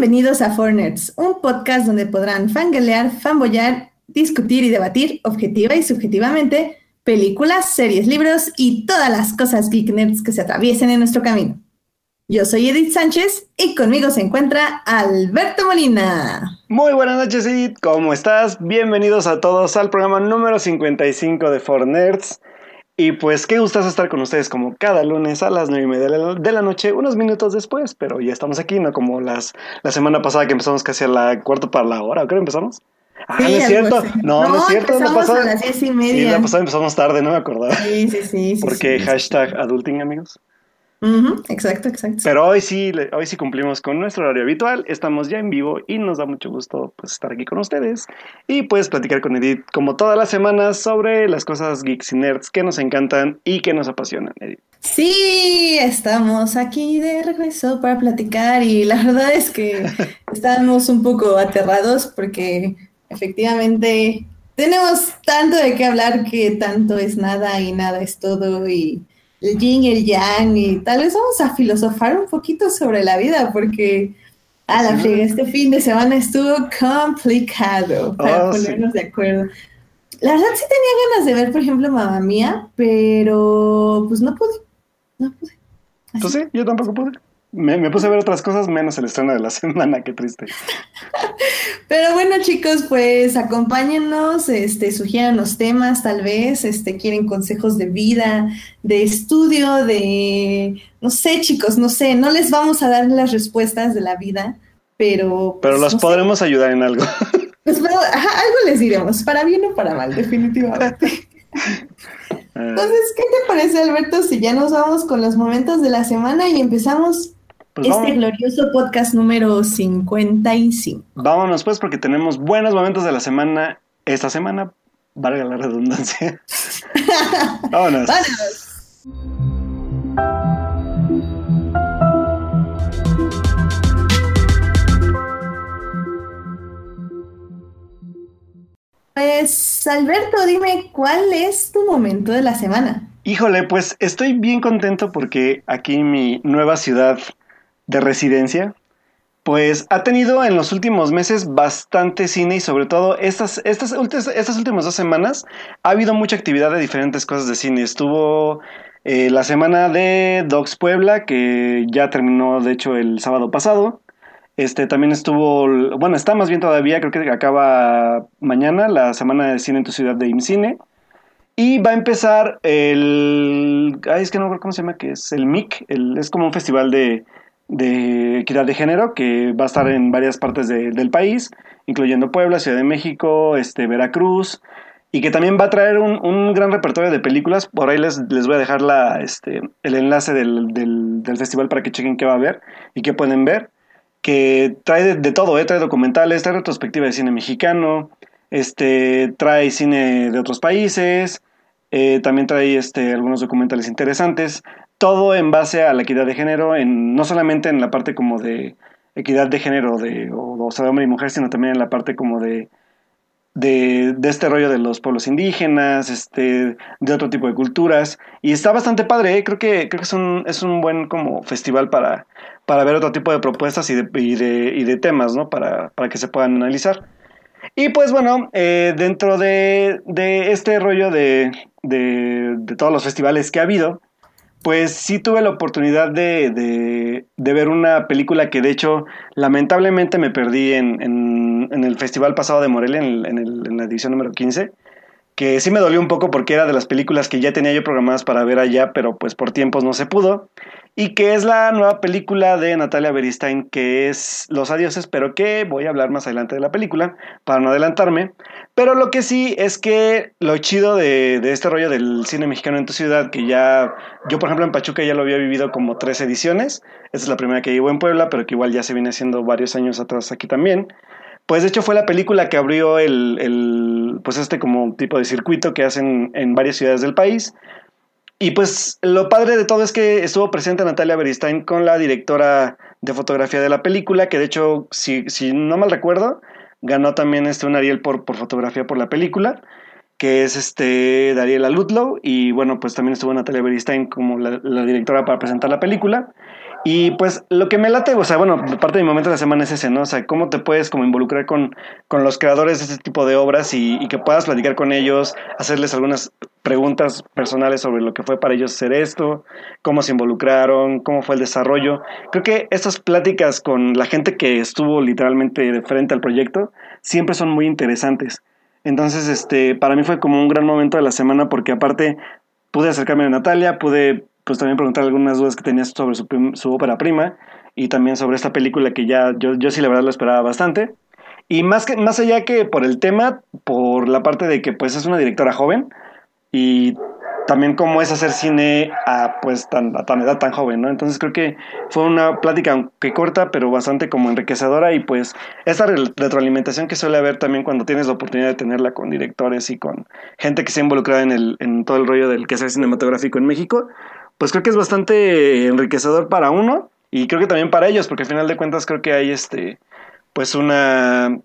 Bienvenidos a Fornets, un podcast donde podrán fangalear, fanboyar, discutir y debatir objetiva y subjetivamente películas, series, libros y todas las cosas geek nerds que se atraviesen en nuestro camino. Yo soy Edith Sánchez y conmigo se encuentra Alberto Molina. Muy buenas noches Edith, ¿cómo estás? Bienvenidos a todos al programa número 55 de Fornerds. Y pues qué gustazo estar con ustedes como cada lunes a las nueve y media de la noche, unos minutos después, pero ya estamos aquí, no como las, la semana pasada que empezamos casi a la cuarto para la hora, ¿qué empezamos? Ah, no es cierto. No, no, es cierto. No pasó. a las diez y media. Sí, la pasada empezamos tarde, no me acordaba. Sí, sí, sí. Porque hashtag adulting, amigos exacto, exacto. Pero hoy sí, hoy sí cumplimos con nuestro horario habitual, estamos ya en vivo y nos da mucho gusto pues, estar aquí con ustedes y pues platicar con Edith como todas las semanas sobre las cosas geeks y nerds que nos encantan y que nos apasionan, Edith. Sí, estamos aquí de regreso para platicar y la verdad es que estamos un poco aterrados porque efectivamente tenemos tanto de qué hablar que tanto es nada y nada es todo y el yin el yang y tal vez vamos a filosofar un poquito sobre la vida porque a la friega, este fin de semana estuvo complicado para oh, ponernos de acuerdo. La verdad sí tenía ganas de ver, por ejemplo, Mamá Mía, pero pues no pude, no pude. Pues sí, yo tampoco pude. Me, puse a ver otras cosas menos el estreno de la semana, qué triste. Pero bueno, chicos, pues acompáñennos, este, sugieran los temas, tal vez, este, quieren consejos de vida, de estudio, de, no sé, chicos, no sé, no les vamos a dar las respuestas de la vida, pero... Pero pues, los podremos ayudar en algo. Pues, algo les diremos, para bien o para mal, definitivamente. Entonces, ¿qué te parece, Alberto, si ya nos vamos con los momentos de la semana y empezamos pues este glorioso podcast número 55. Vámonos pues porque tenemos buenos momentos de la semana. Esta semana, valga la redundancia. Vámonos. Vámonos. Pues Alberto, dime, ¿cuál es tu momento de la semana? Híjole, pues estoy bien contento porque aquí en mi nueva ciudad de residencia, pues ha tenido en los últimos meses bastante cine y sobre todo estas, estas, estas últimas dos semanas ha habido mucha actividad de diferentes cosas de cine. Estuvo eh, la semana de Dogs Puebla, que ya terminó de hecho el sábado pasado. Este también estuvo, bueno, está más bien todavía, creo que acaba mañana la semana de cine en tu ciudad de IMCINE. Y va a empezar el. Ay, es que no recuerdo cómo se llama, que es el MIC. Es como un festival de, de equidad de género que va a estar en varias partes del país, incluyendo Puebla, Ciudad de México, este, Veracruz, y que también va a traer un, gran repertorio de películas. Por ahí les, les voy a dejar la, este, el enlace del, del, festival para que chequen qué va a haber y qué pueden ver. Que trae de, todo, ¿eh? trae documentales, trae retrospectiva de cine mexicano, este, trae cine de otros países, eh, también trae este, algunos documentales interesantes todo en base a la equidad de género, en, no solamente en la parte como de equidad de género, de, o, sea, de hombre y mujer, sino también en la parte como de, de, este rollo de los pueblos indígenas, este, de otro tipo de culturas. Y está bastante padre, ¿eh? creo que, creo que es, un, es un buen como festival para, para ver otro tipo de propuestas y de, y de, de temas, ¿no? Para, para que se puedan analizar. Y pues bueno, eh, dentro de, de, este rollo de, de, de, todos los festivales que ha habido, pues sí tuve la oportunidad de, ver una película que de hecho lamentablemente me perdí en, el festival pasado de Morelia, en, la edición número 15, que sí me dolió un poco porque era de las películas que ya tenía yo programadas para ver allá, pero pues por tiempos no se pudo y que es la nueva película de Natalia Beristain, que es Los Adioses, pero que voy a hablar más adelante de la película, para no adelantarme. Pero lo que sí es que lo chido de, este rollo del cine mexicano en tu ciudad, que ya, yo por ejemplo en Pachuca ya lo había vivido como tres ediciones, esta es la primera que llevo en Puebla, pero que igual ya se viene haciendo varios años atrás aquí también. Pues de hecho fue la película que abrió el, el pues este como tipo de circuito que hacen en varias ciudades del país y pues lo padre de todo es que estuvo presente Natalia Beristain con la directora de fotografía de la película, que de hecho, si no mal recuerdo, ganó también este un Ariel por, por fotografía por la película, que es este Dariela Ludlow, y bueno, pues también estuvo Natalia Beristain como la, directora para presentar la película. Y pues lo que me late, o sea, bueno, parte de mi momento de la semana es ese, ¿no? O sea, cómo te puedes como involucrar con, con los creadores de este tipo de obras y, que puedas platicar con ellos, hacerles algunas preguntas personales sobre lo que fue para ellos hacer esto, cómo se involucraron, cómo fue el desarrollo. Creo que estas pláticas con la gente que estuvo literalmente de frente al proyecto siempre son muy interesantes. Entonces, este, para mí fue como un gran momento de la semana porque aparte pude acercarme a Natalia, pude pues también preguntar algunas dudas que tenías sobre su, su, ópera prima y también sobre esta película que ya yo, yo sí la verdad lo esperaba bastante. Y más, que, más allá que por el tema, por la parte de que pues es una directora joven y también cómo es hacer cine a pues tan, a tan edad tan joven, ¿no? Entonces creo que fue una plática aunque corta, pero bastante como enriquecedora y pues esa retroalimentación que suele haber también cuando tienes la oportunidad de tenerla con directores y con gente que se ha involucrado en, el, en todo el rollo del que sea cinematográfico en México, pues creo que es bastante enriquecedor para uno y creo que también para ellos, porque al final de cuentas creo que hay este pues una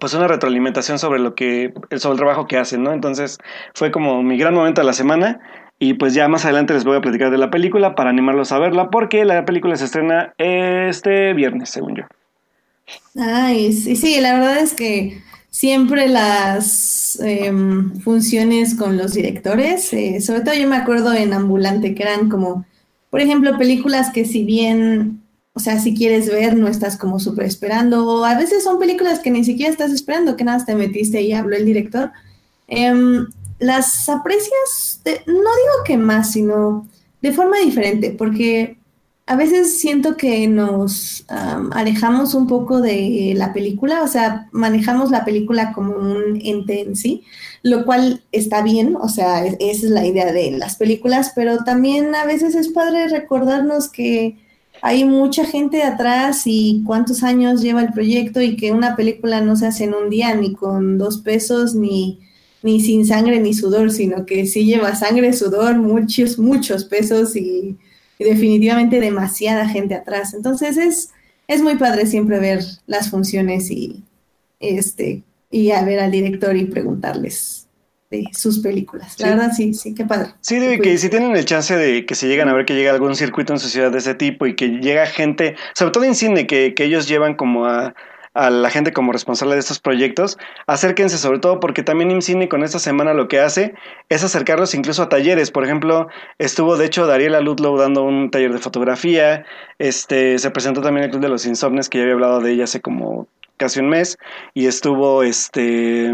pues una retroalimentación sobre lo que sobre el trabajo que hacen, ¿no? Entonces fue como mi gran momento de la semana y pues ya más adelante les voy a platicar de la película para animarlos a verla porque la película se estrena este viernes, según yo. Ay, sí, sí, la verdad es que siempre las em, funciones con los directores, eh, sobre todo yo me acuerdo en Ambulante que eran como, por ejemplo, películas que si bien o sea, si quieres ver, no estás como súper esperando. O a veces son películas que ni siquiera estás esperando, que nada te metiste y habló el director. Em, las aprecias, no digo que más, sino de forma diferente, porque a veces siento que nos alejamos un poco de la película, o sea, manejamos la película como un ente en sí, lo cual está bien, o sea, esa es la idea de las películas, pero también a veces es padre recordarnos que hay mucha gente atrás y cuántos años lleva el proyecto y que una película no se hace en un día ni con dos pesos ni, ni sin sangre ni sudor, sino que sí lleva sangre, sudor, muchos, muchos pesos y, definitivamente demasiada gente atrás. Entonces es, es muy padre siempre ver las funciones y, este, y a ver al director y preguntarles sus películas. La verdad, sí, sí, qué padre. Sí, digo que si tienen el chance de que se llegan a ver que llega algún circuito en su ciudad de ese tipo y que llega gente, sobre todo en cine, que, que ellos llevan como a, a la gente como responsable de estos proyectos, acérquense sobre todo porque también IMCINE con esta semana lo que hace es acercarlos incluso a talleres. Por ejemplo, estuvo de hecho Dariela Ludlow dando un taller de fotografía, este, se presentó también el Club de los Insomnes, que ya había hablado de ella hace como casi un mes, y estuvo este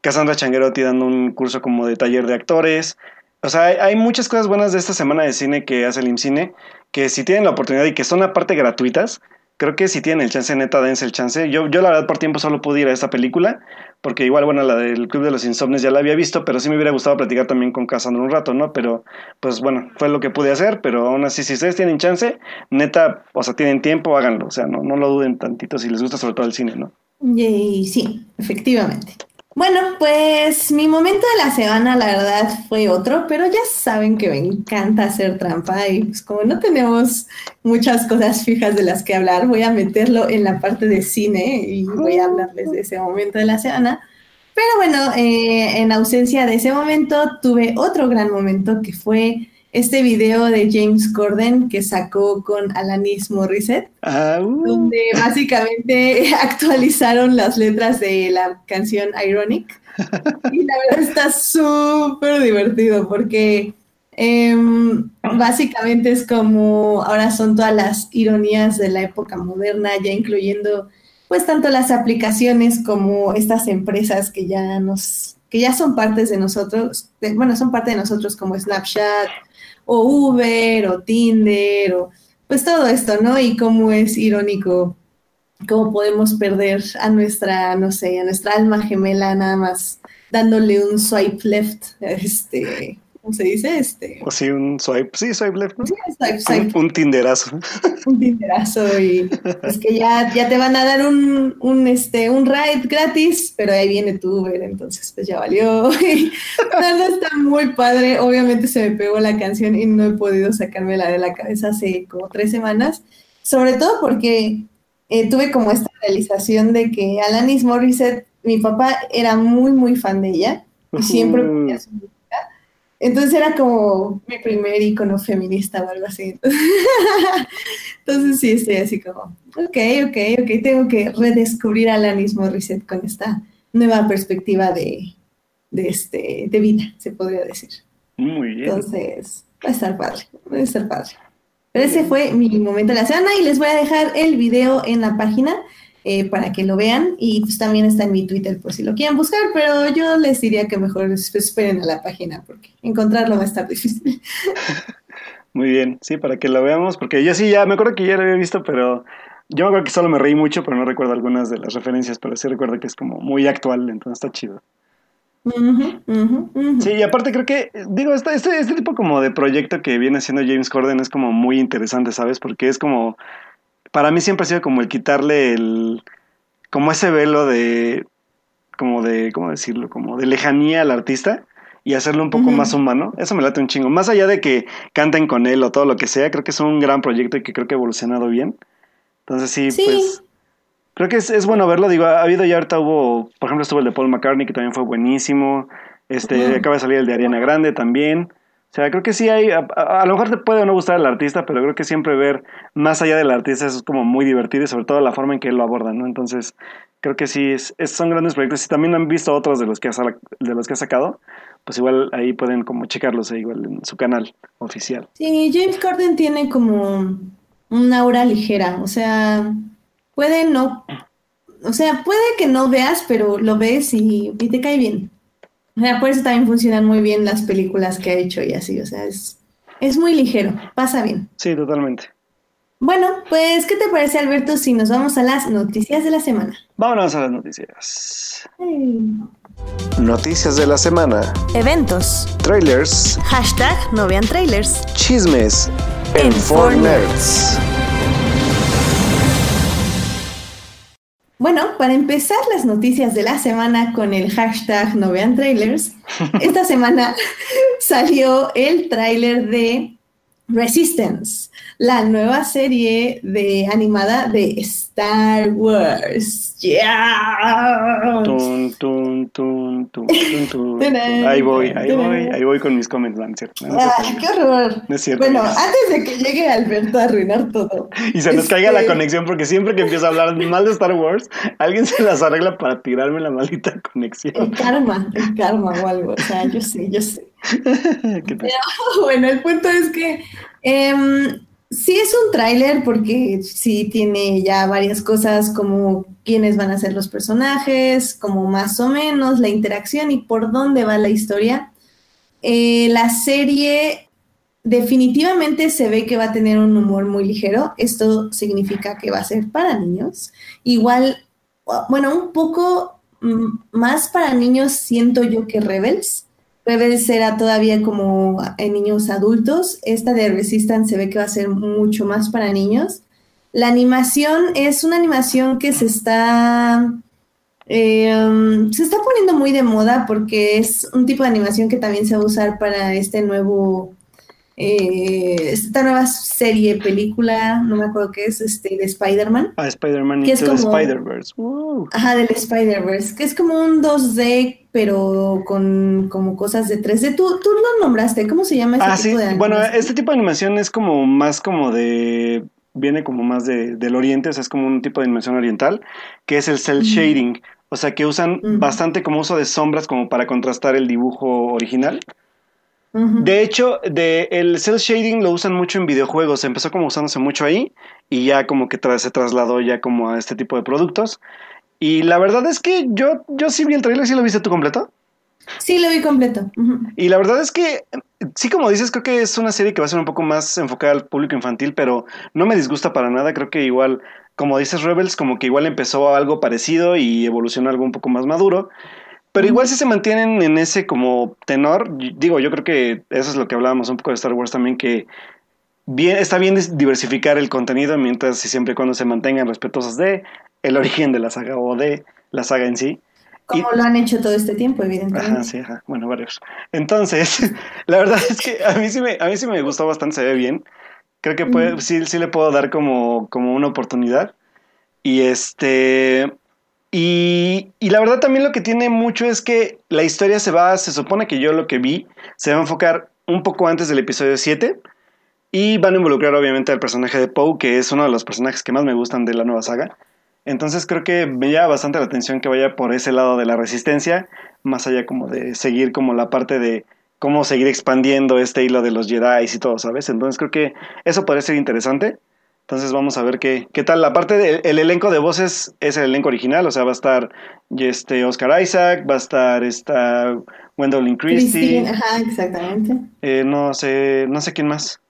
Cassandra Changuerotti dando un curso como de taller de actores. O sea, hay, muchas cosas buenas de esta semana de cine que hace el IMCINE, que si tienen la oportunidad y que son aparte gratuitas, creo que si tienen el chance, neta, dense el chance. Yo, yo la verdad por tiempo solo pude ir a esta película, porque igual, bueno, la del Club de los Insomnes ya la había visto, pero sí me hubiera gustado platicar también con Cassandra un rato, ¿no? Pero, pues bueno, fue lo que pude hacer, pero aún así, si ustedes tienen chance, neta, o sea, tienen tiempo, háganlo, o sea, no, no lo duden tantito si les gusta sobre todo el cine, ¿no? Y sí, efectivamente. Bueno, pues mi momento de la semana, la verdad, fue otro, pero ya saben que me encanta hacer trampa y pues como no tenemos muchas cosas fijas de las que hablar, voy a meterlo en la parte de cine y voy a hablarles de ese momento de la semana. Pero bueno, eh, en ausencia de ese momento, tuve otro gran momento que fue este video de James Corden que sacó con Alanis Morissette, ah, uh. donde básicamente actualizaron las letras de la canción Ironic. Y la verdad está súper divertido porque em, básicamente es como ahora son todas las ironías de la época moderna, ya incluyendo pues tanto las aplicaciones como estas empresas que ya nos que ya son partes de nosotros, bueno, son parte de nosotros como Snapchat, o Uber o Tinder o pues todo esto, ¿no? Y cómo es irónico cómo podemos perder a nuestra, no sé, a nuestra alma gemela nada más dándole un swipe left, este, ¿cómo se dice? Este. O sí, un swipe, sí, swipe left. Sí, swipe, swipe. Un, tinderazo. Un tinderazo y es que ya, ya te van a dar un, un, este, un ride gratis, pero ahí viene tu Uber, entonces pues ya valió. no, está muy padre. Obviamente se me pegó la canción y no he podido sacármela de la cabeza hace como tres semanas, sobre todo porque eh, tuve como esta realización de que Alanis Morissette, mi papá era muy, muy fan de ella y siempre ponía su Entonces era como mi primer icono feminista o algo así. Entonces sí, estoy así como, ok, ok, ok, tengo que redescubrir a Alanis Morissette con esta nueva perspectiva de, de, este, de vida, se podría decir. Muy bien. Entonces, va a estar padre, va a estar padre. Pero ese fue mi momento de la semana y les voy a dejar el video en la página eh, para que lo vean y pues también está en mi Twitter por si lo quieren buscar, pero yo les diría que mejor esperen a la página porque encontrarlo va a estar difícil. Muy bien, sí, para que lo veamos, porque yo sí ya, me acuerdo que ya lo había visto, pero yo me acuerdo que solo me reí mucho, pero no recuerdo algunas de las referencias, pero sí recuerdo que es como muy actual, entonces está chido. Sí, y aparte creo que, digo, este, este, este tipo como de proyecto que viene haciendo James Corden es como muy interesante, ¿sabes? Porque es como, para mí siempre ha sido como el quitarle el, como ese velo de, como de, ¿cómo decirlo? Como de lejanía al artista y hacerlo un poco más humano. Eso me late un chingo. Más allá de que canten con él o todo lo que sea, creo que es un gran proyecto y que creo que ha evolucionado bien. Entonces sí, pues creo que es, es, bueno verlo. Digo, ha habido ya ahorita hubo, por ejemplo, estuvo el de Paul McCartney, que también fue buenísimo. Este, acaba de salir el de Ariana Grande también. O sea, creo que sí hay, a, lo mejor te puede no gustar el artista, pero creo que siempre ver más allá del artista es como muy divertido y sobre todo la forma en que él lo aborda, ¿no? Entonces, creo que sí, es, son grandes proyectos. Si también han visto otros de los que ha, de sacado, pues igual ahí pueden como checarlos ahí, igual en su canal oficial. Sí, James Corden tiene como una aura ligera, o sea, puede no, o sea, puede que no veas, pero lo ves y te cae bien. O sea, por eso también funcionan muy bien las películas que ha hecho y así, o sea, es, es muy ligero, pasa bien. Sí, totalmente. Bueno, pues, ¿qué te parece, Alberto, si nos vamos a las noticias de la semana? Vámonos a las noticias. Noticias de la semana. Eventos. Trailers. Hashtag no vean trailers. Chismes. En, en Nerds. Bueno, para empezar las noticias de la semana con el hashtag no vean trailers, esta semana salió el tráiler de Resistance, la nueva serie de animada de Star Wars. ¡Yeah! Tun, tun, tun, ahí voy, ahí voy, ahí voy con mis comentarios. ¡Qué horror! No es cierto. Bueno, antes de que llegue Alberto a arruinar todo. Y se nos caiga la conexión, porque siempre que empiezo a hablar mal de Star Wars, alguien se las arregla para tirarme la maldita conexión. El karma, el karma o algo. O sea, yo sé, yo sé. Bueno, el punto es que eh, sí es un tráiler porque sí tiene ya varias cosas como quiénes van a ser los personajes, como más o menos la interacción y por dónde va la historia. Eh, la serie definitivamente se ve que va a tener un humor muy ligero. Esto significa que va a ser para niños. Igual, bueno, un poco mm, más para niños siento yo que Rebels Rebels era todavía como en niños adultos. Esta de Resistance se ve que va a ser mucho más para niños. La animación es una animación que se está, em, se está poniendo muy de moda porque es un tipo de animación que también se va a usar para este nuevo eh, esta nueva serie, película, no me acuerdo qué es, este, de Spider-Man. Ah, Spider-Man y Spider-Verse. Ajá, del Spider-Verse, que es como un 2D, pero con como cosas de 3D. Tú, tú lo nombraste, ¿cómo se llama ese ah, tipo sí. Bueno, este tipo de animación es como más como de viene como más de, del oriente, o sea, es como un tipo de animación oriental, que es el cel shading, o sea, que usan bastante como uso de sombras como para contrastar el dibujo original. De hecho, de, el cel shading lo usan mucho en videojuegos. Empezó como usándose mucho ahí y ya como que se trasladó ya como a este tipo de productos. Y la verdad es que yo, yo sí vi el trailer, ¿sí lo viste tú completo? Sí, lo vi completo. Y la verdad es que, sí, como dices, creo que es una serie que va a ser un poco más enfocada al público infantil, pero no me disgusta para nada. Creo que igual, como dices, Rebels, como que igual empezó algo parecido y evolucionó algo un poco más maduro. Pero igual si se mantienen en ese como tenor, digo, yo creo que eso es lo que hablábamos un poco de Star Wars también, que bien, está bien diversificar el contenido mientras y siempre y cuando se mantengan respetuosos de el origen de la saga o de la saga en sí. Como lo han hecho todo este tiempo, evidentemente. Ajá, sí, ajá. Bueno, varios. Entonces, la verdad es que a mí sí me, a mí sí me gustó bastante, se ve bien. Creo que puede, sí, sí le puedo dar como, como una oportunidad. Y este, Y, la verdad también lo que tiene mucho es que la historia se va, se supone que yo lo que vi, se va a enfocar un poco antes del episodio 7 y van a involucrar obviamente al personaje de Poe, que es uno de los personajes que más me gustan de la nueva saga. Entonces creo que me llama bastante la atención que vaya por ese lado de la resistencia, más allá como de seguir como la parte de cómo seguir expandiendo este hilo de los Jedi y todo, ¿sabes? Entonces creo que eso podría ser interesante. Entonces vamos a ver qué, qué tal. La parte del elenco de voces es el elenco original, o sea, va a estar este Oscar Isaac, va a estar esta Gwendolyn Christie. Christine, ajá, exactamente. Eh, no sé, no sé quién más.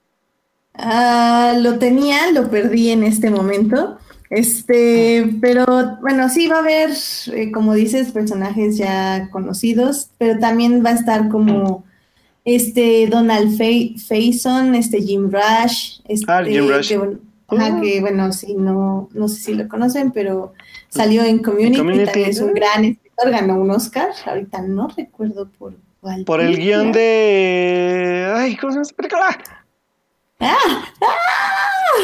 Ah, lo tenía, lo perdí en este momento. Este, pero bueno, sí va a haber, eh, como dices, personajes ya conocidos, pero también va a estar como este Donald Faison, este Jim Rush, este, Ah, Jim Rush. Que, ajá, que, bueno, sí, no, no sé si lo conocen, pero salió en Community, Community, también es un gran escritor, ganó un Oscar, ahorita no recuerdo por cuál. Por el guion de... Ay, ¿cómo se llama esta película? ¡Ah! ¡Ah!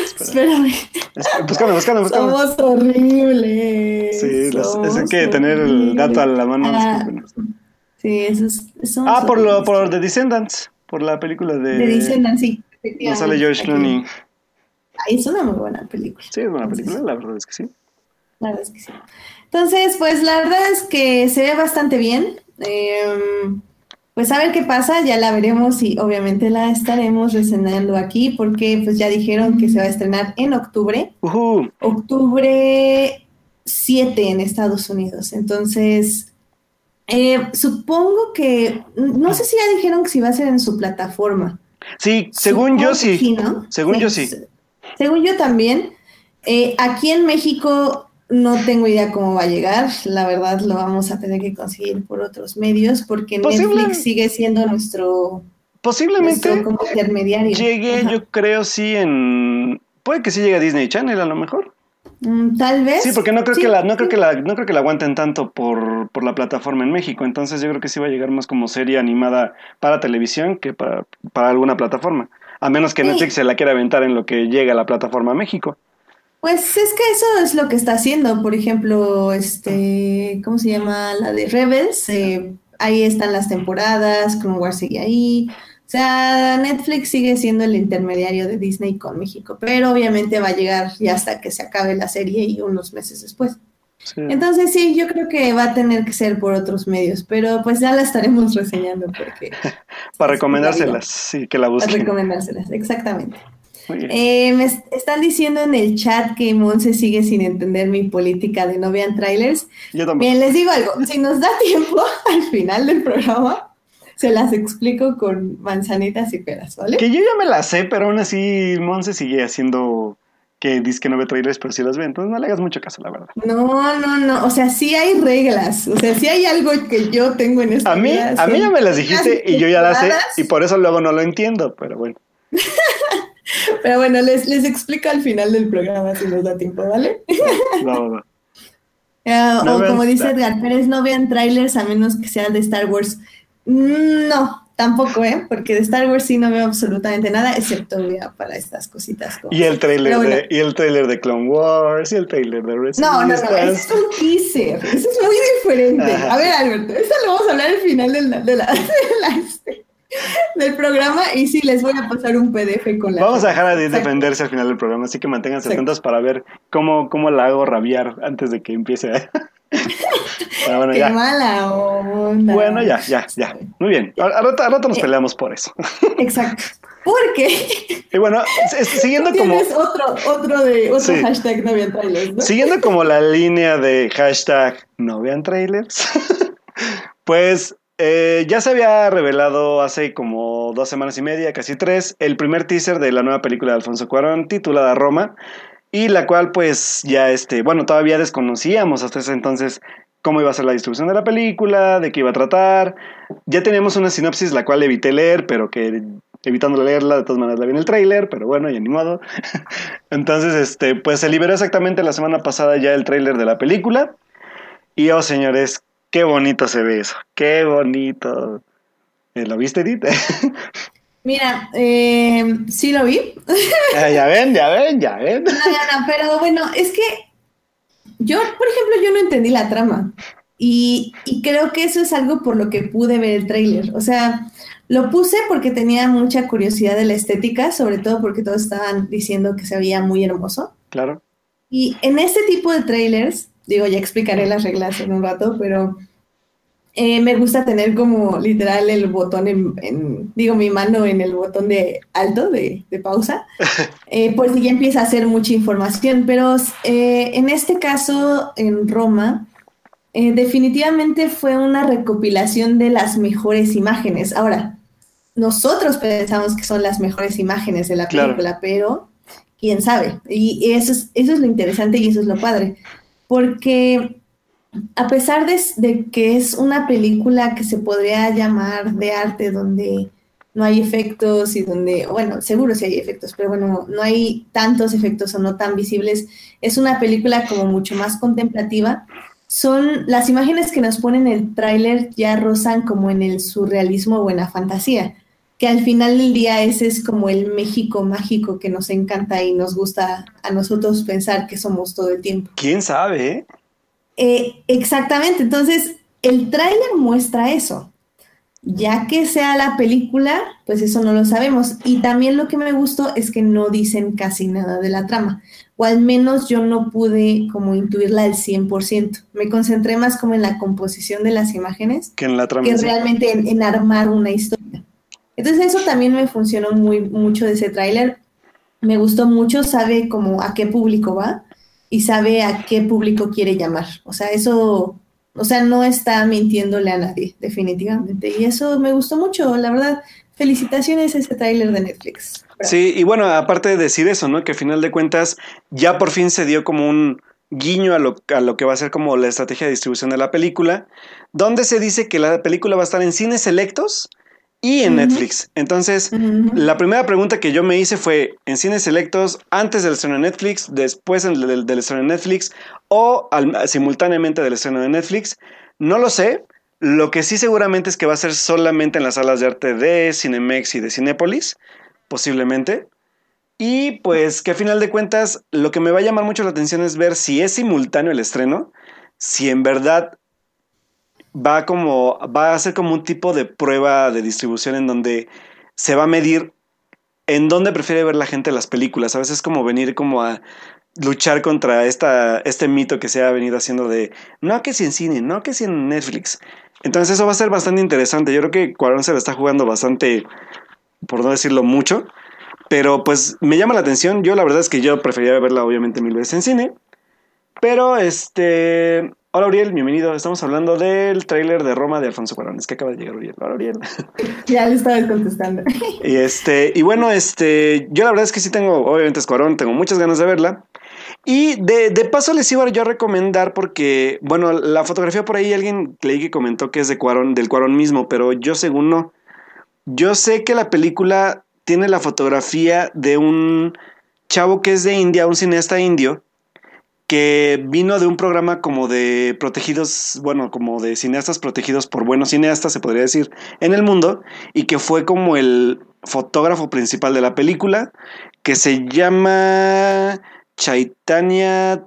Espérame. Es- Búscame, búscame, búscame. Somos horribles. Sí, los- es que tener el dato a la mano. Ah. Sí, eso es. Ah, por lo por The Descendants, por la película de... De Descendants, sí. No sale George. Clooney. Es una muy buena película. Sí, es buena Entonces, película, la verdad es que sí. La verdad es que sí. Entonces, pues la verdad es que se ve bastante bien. Em, pues a ver qué pasa, ya la veremos y obviamente la estaremos reseñando aquí porque pues ya dijeron que se va a estrenar en octubre. Octubre 7 en Estados Unidos. Entonces, eh, supongo que, no sé si ya dijeron que si va a ser en su plataforma. Sí, según yo Supongo que sí. ¿no? Según yo sí. Se- Según yo también. Eh, aquí en México no tengo idea cómo va a llegar. La verdad lo vamos a tener que conseguir por otros medios porque Posible- Netflix sigue siendo nuestro, Posiblemente nuestro como intermediario. llegue, Ajá. yo creo sí en... Puede que sí llegue a Disney Channel a lo mejor. Mm, Tal vez. Sí, porque no creo Sí, que la, no creo que la, no creo que la aguanten tanto por, por la plataforma en México. Entonces yo creo que sí va a llegar más como serie animada para televisión que para, para alguna plataforma. A menos que Sí. Netflix se la quiera aventar en lo que llega a la plataforma a México. Pues es que eso es lo que está haciendo. Por ejemplo, este, ¿cómo se llama? La de Rebels. eh, ahí están las temporadas, Clone Wars sigue ahí. O sea, Netflix sigue siendo el intermediario de Disney con México, pero obviamente va a llegar ya hasta que se acabe la serie y unos meses después. Sí. Entonces sí, yo creo que va a tener que ser por otros medios, pero pues ya la estaremos reseñando porque para recomendárselas, sí, que la busquen. recomendárselas, exactamente. Eh, me est- están diciendo en el chat que Monse sigue sin entender mi política de no vean trailers. Yo tampoco. Bien, les digo algo, si nos da tiempo al final del programa, se las explico con manzanitas y peras, ¿vale? Que yo ya me la sé, pero aún así Monse sigue haciendo que dice que no ve trailers, pero sí las ve. Entonces no le hagas mucho caso, la verdad. No, no, no, o sea, sí hay reglas, o sea, sí hay algo que yo tengo en esta A mí, vida, a mí ya me las dijiste y yo ya las sé y por eso luego no lo entiendo, pero bueno. Pero bueno, les, les explico al final del programa si nos da tiempo, ¿vale? Va, va, va. Ah, No o como dice Edgar Pérez, no vean trailers a menos que sea de Star Wars. Mm, No, tampoco, ¿eh? Porque de Star Wars sí no veo absolutamente nada, excepto ya para estas cositas. como- Y el trailer bueno. de, y el trailer de Clone Wars, y el trailer de Resident No, no, no, ese es un teaser, eso es muy diferente. Ajá. A ver, Alberto, eso lo vamos a hablar al final de la- de la- de la- este, del programa y sí, les voy a pasar un PDF con la... Vamos a dejar a Exacto. defenderse al final del programa, así que manténganse Exacto. atentos para ver cómo, cómo la hago rabiar antes de que empiece. Pero bueno, Qué ya. mala onda. Bueno, ya, ya, ya. Muy bien. Al al rato, al rato nos Eh. peleamos por eso. Exacto. Porque Y bueno, siguiendo como, otro, otro de otro Sí. hashtag no vean trailers, ¿no? siguiendo como la línea de hashtag no vean trailers, pues eh, ya se había revelado hace como dos semanas y media, casi tres, el primer teaser de la nueva película de Alfonso Cuarón titulada Roma, y la cual pues ya este, bueno, todavía desconocíamos hasta ese entonces cómo iba a ser la distribución de la película, de qué iba a tratar. Ya teníamos una sinopsis la cual evité leer, pero que evitando leerla de todas maneras la vi en el tráiler, pero bueno, ya ni modo. Entonces, este, pues se liberó exactamente la semana pasada ya el tráiler de la película. Y oh, señores, qué bonito se ve eso, qué bonito. Eh, ¿Lo viste, Edith? Mira, eh, sí lo vi. Ah, ya ven, ya ven, ya ven. No, no, no, pero bueno, es que Yo, por ejemplo, yo no entendí la trama. Y, y, creo que eso es algo por lo que pude ver el tráiler. O sea, lo puse porque tenía mucha curiosidad de la estética, sobre todo porque todos estaban diciendo que se veía muy hermoso. Claro. Y en este tipo de trailers, digo, ya explicaré las reglas en un rato, pero eh, me gusta tener como literal el botón en, digo, mi mano en el botón de alto, de, pausa, eh, por si ya empieza a hacer mucha información. Pero eh, en este caso, en Roma, definitivamente fue una recopilación de las mejores imágenes. Ahora, nosotros pensamos que son las mejores imágenes de la película, pero quién sabe. Y eso es, eso es lo interesante y eso es lo padre. Porque a pesar de, que es una película que se podría llamar de arte donde no hay efectos y donde, bueno, seguro sí hay efectos, pero bueno, no hay tantos efectos o no tan visibles, es una película como mucho más contemplativa. Son las imágenes que nos ponen el tráiler ya rozan como en el surrealismo o en la fantasía, que al final del día ese es como el México mágico que nos encanta y nos gusta a nosotros pensar que somos todo el tiempo. ¿Quién sabe? Eh? Exactamente, entonces el tráiler muestra eso. Ya que sea la película, pues eso no lo sabemos. Y también lo que me gustó es que no dicen casi nada de la trama, o al menos yo no pude como intuirla al 100%. Me concentré más como en la composición de las imágenes que en la trama. Que realmente en, armar una historia. Entonces eso también me funcionó muy mucho de ese tráiler. Me gustó mucho, sabe como a qué público va y sabe a qué público quiere llamar. O sea, eso, o sea, no está mintiéndole a nadie, definitivamente. Y eso me gustó mucho, la verdad. Felicitaciones a ese tráiler de Netflix. Sí, y bueno, aparte de decir eso, ¿no? Que a final de cuentas ya por fin se dio como un guiño a lo, a lo que va a ser como la estrategia de distribución de la película, donde se dice que la película va a estar en cines selectos y en Netflix. Entonces, la primera pregunta que yo me hice fue, ¿en cines selectos antes del estreno de Netflix, después del, del, estreno de Netflix o simultáneamente del estreno de Netflix? No lo sé. Lo que sí seguramente es que va a ser solamente en las salas de arte de Cinemex y de Cinépolis, posiblemente. Y pues que a final de cuentas lo que me va a llamar mucho la atención es ver si es simultáneo el estreno, si en verdad va como va a ser como un tipo de prueba de distribución en donde se va a medir en dónde prefiere ver la gente las películas. A veces como venir como a luchar contra esta, este mito que se ha venido haciendo de no que si en cine, no que si en Netflix. Entonces eso va a ser bastante interesante. Yo creo que Cuarón se la está jugando bastante, por no decirlo mucho. Pero pues me llama la atención. Yo la verdad es que yo preferiría verla obviamente mil veces en cine. Pero este Hola Uriel, bienvenido. Estamos hablando del tráiler de Roma de Alfonso Cuarón. Es que acaba de llegar Uriel. Hola Uriel. Ya le estaba contestando. Y este, y bueno, este, yo la verdad es que sí tengo, obviamente es Cuarón, tengo muchas ganas de verla. Y de, de, paso les iba yo a recomendar porque, bueno, la fotografía por ahí alguien leí que comentó que es de Cuarón, del Cuarón mismo, pero yo según no. Yo sé que la película tiene la fotografía de un chavo que es de India, un cineasta indio, que vino de un programa como de protegidos, bueno, como de cineastas protegidos por buenos cineastas, se podría decir, en el mundo, y que fue como el fotógrafo principal de la película, que se llama Chaitanya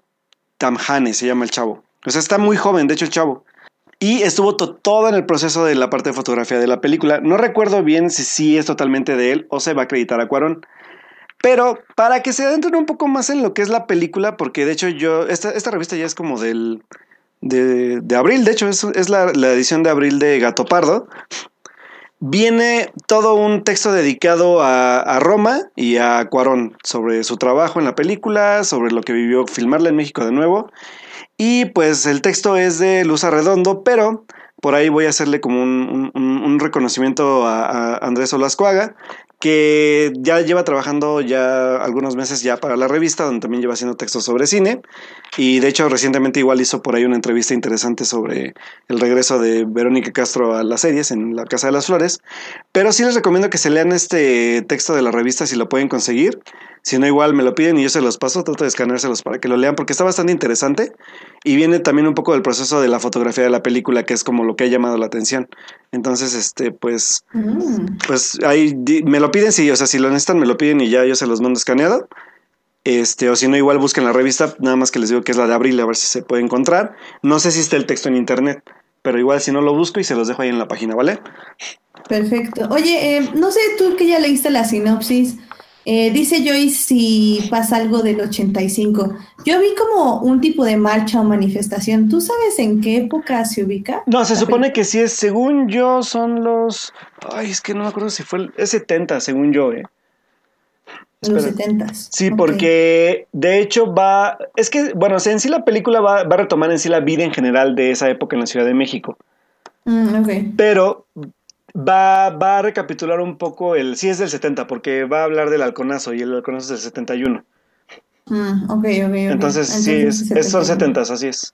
Tamhane, se llama el chavo. O sea, está muy joven, de hecho, el chavo. Y estuvo todo en el proceso de la parte de fotografía de la película. No recuerdo bien si sí es totalmente de él o se va a acreditar a Cuarón. Pero para que se adentren un poco más en lo que es la película, porque de hecho yo, esta, esta revista ya es como del... De, de abril, de hecho es, la, edición de abril de Gato Pardo. Viene todo un texto dedicado a, Roma y a Cuarón sobre su trabajo en la película, sobre lo que vivió filmarla en México de nuevo. Y pues el texto es de Luz Arredondo, pero por ahí voy a hacerle como un, un, un reconocimiento a, a Andrés Olascuaga, que ya lleva trabajando ya algunos meses ya para la revista, donde también lleva haciendo textos sobre cine. Y de hecho recientemente igual hizo por ahí una entrevista interesante sobre el regreso de Verónica Castro a las series en La Casa de las Flores. Pero sí les recomiendo que se lean este texto de la revista si lo pueden conseguir. Si no, igual me lo piden y yo se los paso, trato de escaneárselos para que lo lean porque está bastante interesante y viene también un poco del proceso de la fotografía de la película, que es como lo que ha llamado la atención. Entonces, este, pues, mm. pues ahí me lo piden, sí, o sea, si lo necesitan me lo piden y ya yo se los mando escaneado. Este, o si no, igual busquen la revista, nada más que les digo que es la de abril, a ver si se puede encontrar. No sé si está el texto en internet, pero igual si no lo busco y se los dejo ahí en la página, ¿vale? Perfecto. Oye, eh, no sé tú que ya leíste la sinopsis. Eh, dice Joyce si pasa algo del 85. Yo vi como un tipo de marcha o manifestación. ¿Tú sabes en qué época se ubica? No, se supone que sí es, según yo, son los... Ay, es que no me acuerdo si fue el... Es 70, según yo, ¿eh? Los 70. Sí, porque de hecho va, es que, bueno, o sea, en sí la película va, va, a retomar en sí la vida en general de esa época en la Ciudad de México. Mm, okay. Pero va, va a recapitular un poco el, sí es del 70, porque va a hablar del halconazo y el halconazo es del 71. Mm, ok, ok, ok. Entonces, sí, es, es, son 70, así es.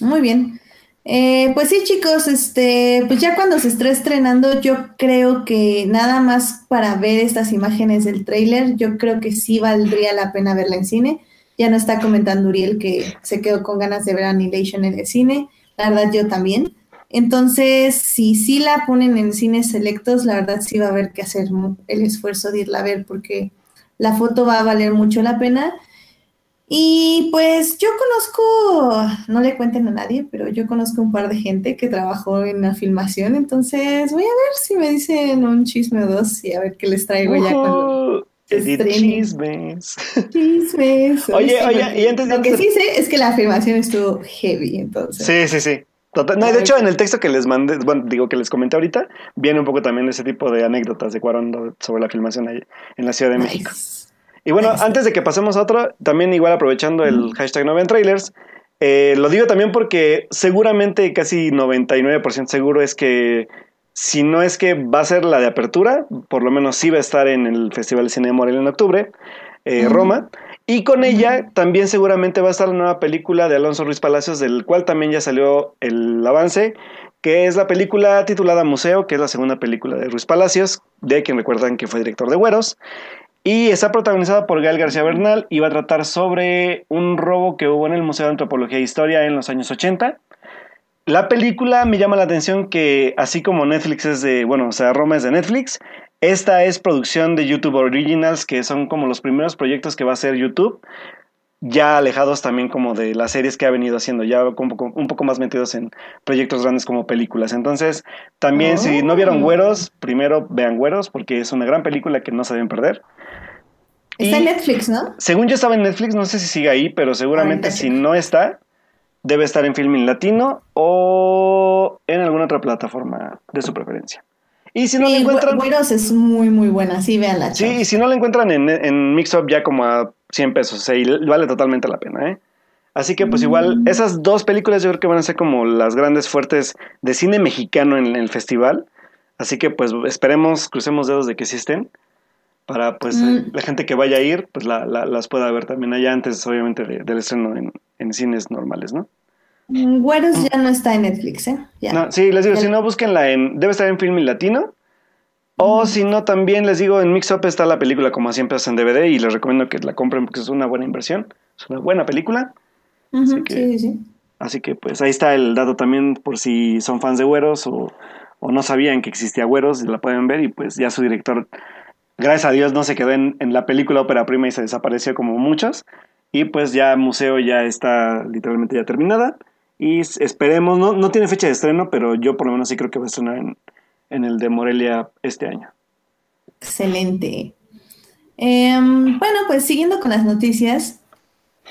Muy bien. Eh, pues sí, chicos, este, pues ya cuando se esté estrenando, yo creo que nada más para ver estas imágenes del tráiler, yo creo que sí valdría la pena verla en cine. Ya no está comentando Uriel que se quedó con ganas de ver Annihilation en el cine. La verdad, yo también. Entonces, si sí la ponen en cines selectos, la verdad sí va a haber que hacer el esfuerzo de irla a ver porque la foto va a valer mucho la pena. Y pues yo conozco, no le cuenten a nadie, pero yo conozco un par de gente que trabajó en la filmación, entonces voy a ver si me dicen un chisme o dos y a ver qué les traigo ya cuando Chismes. Chismes. Oye, oye, y antes de... Lo que sí sé es que la filmación estuvo heavy, entonces. Sí, sí, sí. Total, no, de hecho, en el texto que les mandé, bueno, digo que les comenté ahorita, viene un poco también ese tipo de anécdotas de Cuarón sobre la filmación ahí en la Ciudad de México. Y bueno, antes de que pasemos a otro, también igual aprovechando el hashtag 9 trailers, eh, lo digo también porque seguramente casi 99% seguro es que si no es que va a ser la de apertura, por lo menos sí va a estar en el Festival de Cine de Morelia en octubre, eh, Roma. Y con ella también seguramente va a estar la nueva película de Alonso Ruiz Palacios, del cual también ya salió el avance, que es la película titulada Museo, que es la segunda película de Ruiz Palacios, de quien recuerdan que fue director de Güeros. Y está protagonizada por Gael García Bernal y va a tratar sobre un robo que hubo en el Museo de Antropología e Historia en los años 80. La película me llama la atención que así como Netflix es de, bueno, o sea, Roma es de Netflix, esta es producción de YouTube Originals, que son como los primeros proyectos que va a hacer YouTube, ya alejados también como de las series que ha venido haciendo, ya un poco, un poco más metidos en proyectos grandes como películas. Entonces, también si no vieron Oh. Güeros, primero vean Güeros, porque es una gran película que no se deben perder. Está Y- en Netflix, ¿no? Según yo estaba en Netflix, no sé si sigue ahí, pero seguramente si no está, debe estar en Filmin Latino o en alguna otra plataforma de su preferencia. Y si no la encuentran, Güeros es muy, muy buena. Sí, véanla. sí, y si no la encuentran en, en Mixup ya como a 100 pesos, o sea, y vale totalmente la pena, ¿eh? Así que pues igual, Mm. esas dos películas yo creo que van a ser como las grandes fuertes de cine mexicano en, el festival. Así que pues esperemos, crucemos dedos de que estén. Para pues Mm. la gente que vaya a ir, pues la- la- las pueda ver también allá antes, obviamente, de- del estreno en, en cines normales, ¿no? Mm, Güeros ya no está en Netflix, ¿eh? Ya. No, sí, les digo, Ya. si no, búsquenla en. Debe estar en Film Latino. O si no, también les digo, en Mixup está la película como siempre es en DVD y les recomiendo que la compren porque es una buena inversión. Es una buena película. Ujú, así que- Sí, sí, sí. Así que pues ahí está el dato también por si son fans de Güeros o, o no sabían que existía Güeros, la pueden ver y pues ya su director, gracias a Dios, no se quedó en, en la película ópera prima y se desapareció como muchos. Y pues ya Museo ya está literalmente ya terminada. Y esperemos, no, no tiene fecha de estreno, pero yo por lo menos sí creo que va a estrenar en, en el de Morelia este año. Excelente. Em, bueno, pues siguiendo con las noticias,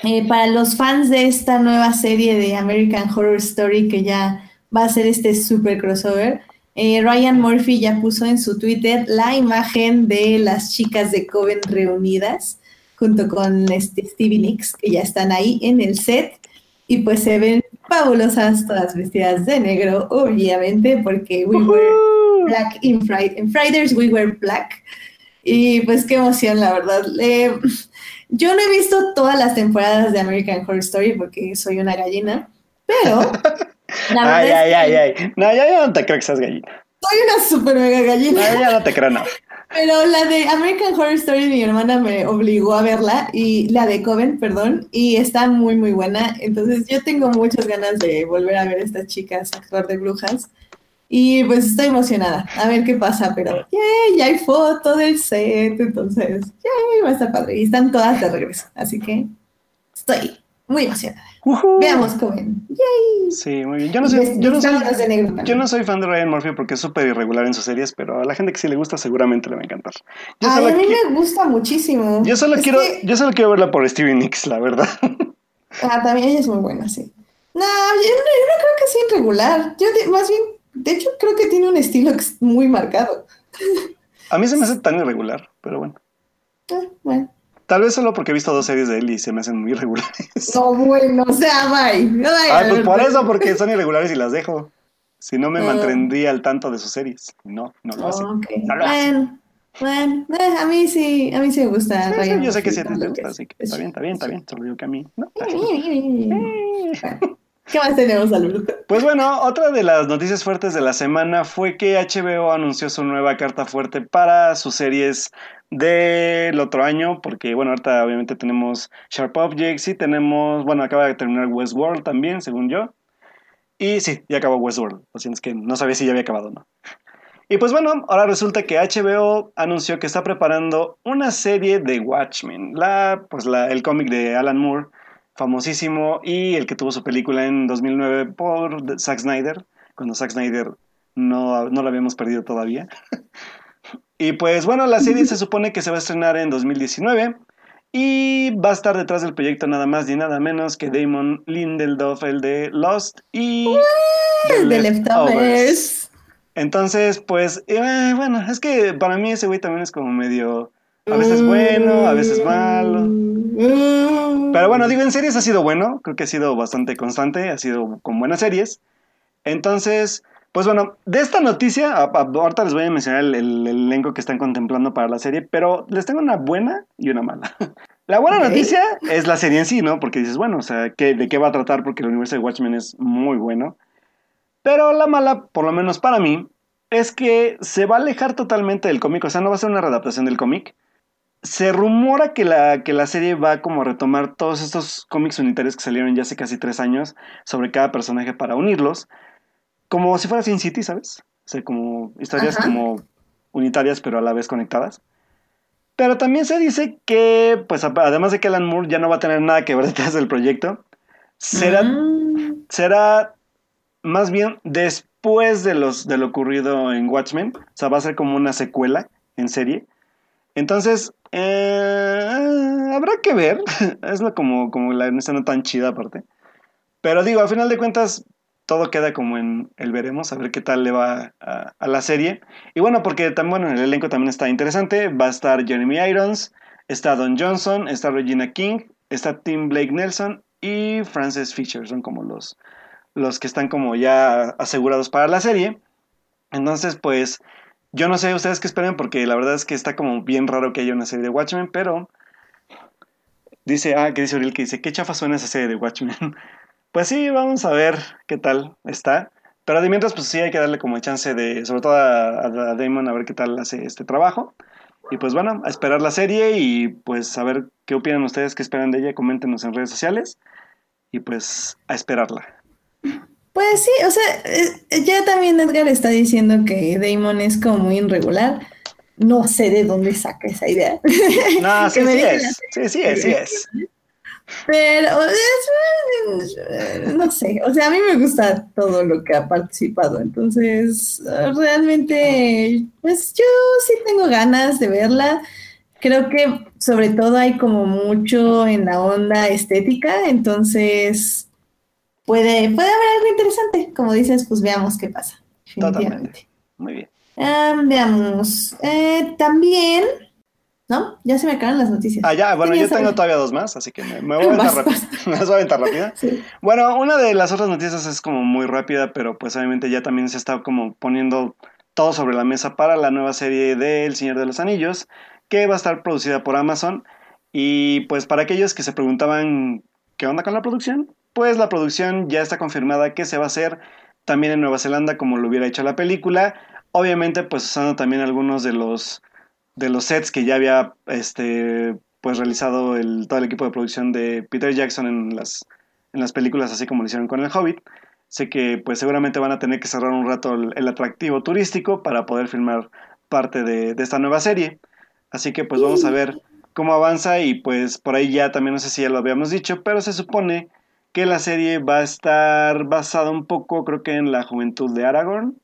eh, para los fans de esta nueva serie de American Horror Story que ya va a ser este super crossover, eh, Ryan Murphy ya puso en su Twitter la imagen de las chicas de Coven reunidas junto con este Stevie Nicks, que ya están ahí en el set y pues se ven fabulosas todas vestidas de negro, obviamente, porque we were black in, Fri- in Fridays, we were black. Y pues qué emoción, la verdad. Eh, yo no he visto todas las temporadas de American Horror Story porque soy una gallina, pero la Ay, ay, ay, ay. No, ya, ya no te creo que seas gallina. soy una super mega gallina. No, ya no te creo nada. Pero la de American Horror Story, mi hermana me obligó a verla, y la de Coven, perdón, y está muy, muy buena. Entonces yo tengo muchas ganas de volver a ver a estas chicas actuar de brujas. Y pues estoy emocionada a ver qué pasa, pero yay, ya hay foto del set, entonces yay, va a estar padre. Y están todas de regreso, así que estoy muy emocionada. Veamos Coven. Yay. Sí, muy bien. Yo no soy, yo no soy, Vámonos de negro también. yo no soy fan de Ryan Murphy porque es súper irregular en sus series, pero a la gente que sí le gusta seguramente le va a encantar. Yo Ay, a mí me gusta muchísimo. yo solo Es quiero, que- yo solo quiero verla por Stevie Nicks, la verdad. Ah, también ella es muy buena, sí. No, yo no, yo no creo que sea irregular. Yo de- más bien, de hecho, creo que tiene un estilo muy marcado. A mí se me hace tan irregular, pero bueno. Ah, bueno. Tal vez solo porque he visto dos series de él y se me hacen muy irregulares. No, bueno, o sea, bye. Bye, pues por eso, porque son irregulares y las dejo. Si no me mantendría al tanto de sus series. No, no lo hace. Ok, No lo hace. Bueno, bueno, eh, a mí sí, a mí sí me gusta. Sí, sí, Ryan yo sé que sí te gusta, así que es. está bien, está bien, está bien. Solo digo que a mí. No, ¿Qué más tenemos, Alberto? Pues bueno, otra de las noticias fuertes de la semana fue que HBO anunció su nueva carta fuerte para sus series del otro año, porque bueno, ahorita obviamente tenemos Sharp Objects y tenemos, bueno, acaba de terminar Westworld también, según yo. Y sí, ya acabó Westworld, lo siento, es que no sabía si ya había acabado o no. Y pues bueno, ahora resulta que HBO anunció que está preparando una serie de Watchmen, la, pues la, el cómic de Alan Moore, famosísimo, y el que tuvo su película en 2009 por Zack Snyder, cuando Zack Snyder no, no lo habíamos perdido todavía. y pues bueno, la serie se supone que se va a estrenar en 2019. Y va a estar detrás del proyecto nada más ni nada menos que Damon Lindelof, el de Lost y The De Leftovers. Leftovers. Entonces, pues, eh, bueno, es que para mí ese güey también es como medio, a veces bueno, a veces malo. Mm. Pero bueno, digo, en series ha sido bueno, creo que ha sido bastante constante, ha sido con buenas series. Entonces, pues bueno, de esta noticia, ahorita les voy a mencionar el, el elenco que están contemplando para la serie, pero les tengo una buena y una mala. La buena noticia es la serie en sí, ¿no? Porque dices, bueno, o sea, ¿qué- ¿de qué va a tratar? Porque el universo de Watchmen es muy bueno. Pero la mala, por lo menos para mí, es que se va a alejar totalmente del cómic, o sea, no va a ser una readaptación del cómic. Se rumora que la, que la serie va como a retomar todos estos cómics unitarios que salieron ya hace casi tres años sobre cada personaje para unirlos, como si fuera Sin City, ¿sabes? O sea, como historias Ajá. como unitarias pero a la vez conectadas. Pero también se dice que, pues además de que Alan Moore ya no va a tener nada que ver detrás del proyecto, será Mm. será más bien después de, los, de lo ocurrido en Watchmen. O sea, va a ser como una secuela en serie. Entonces, eh, habrá que ver. es lo como, como la esta no tan chida aparte. Pero digo, a final de cuentas, todo queda como en el veremos, a ver qué tal le va a, la serie. Y bueno, porque también, el elenco también está interesante. Va a estar Jeremy Irons, está Don Johnson, está Regina King, está Tim Blake Nelson y Frances Fisher. Son como los, los que están como ya asegurados para la serie. Entonces, pues, yo no sé ustedes qué esperen porque la verdad es que está como bien raro que haya una serie de Watchmen, pero dice, ah, que dice Uriel que dice, qué chafa suena esa serie de Watchmen. pues sí, vamos a ver qué tal está. Pero de mientras, pues sí hay que darle como chance de, sobre todo a, Damon, a ver qué tal hace este trabajo. Y pues bueno, a esperar la serie y pues a ver qué opinan ustedes, qué esperan de ella, coméntenos en redes sociales. Y pues a esperarla. Pues sí, o sea, eh, ya también Edgar está diciendo que Damon es como muy irregular. No sé de dónde saca esa idea. No, sí, sí es. Sí, sí es, sí es. Pero es- no sé, o sea, a mí me gusta todo lo que ha participado, entonces realmente, pues yo sí tengo ganas de verla. Creo que sobre todo hay como mucho en la onda estética, entonces puede, puede haber algo interesante. Como dices, pues veamos qué pasa. Definitivamente. Muy bien. Veamos. Eh, también, ¿no? Ya se me acaban las noticias. Ah, ya, bueno, yo tengo todavía dos más, así que me, me voy a aventar rápido. Me voy a aventar rápida. Sí. Bueno, una de las otras noticias es como muy rápida, pero pues obviamente ya también se está como poniendo todo sobre la mesa para la nueva serie de El Señor de los Anillos, que va a estar producida por Amazon. Y pues para aquellos que se preguntaban qué onda con la producción, pues la producción ya está confirmada que se va a hacer también en Nueva Zelanda como lo hubiera hecho la película. Obviamente pues usando también algunos de los de los sets que ya había este pues realizado el, todo el equipo de producción de Peter Jackson en las, en las películas, así como lo hicieron con el Hobbit. sé que pues seguramente van a tener que cerrar un rato el, el atractivo turístico para poder filmar parte de, de, esta nueva serie. Así que pues vamos a ver cómo avanza y pues por ahí ya también no sé si ya lo habíamos dicho, pero se supone que la serie va a estar basada un poco creo que en la juventud de Aragorn,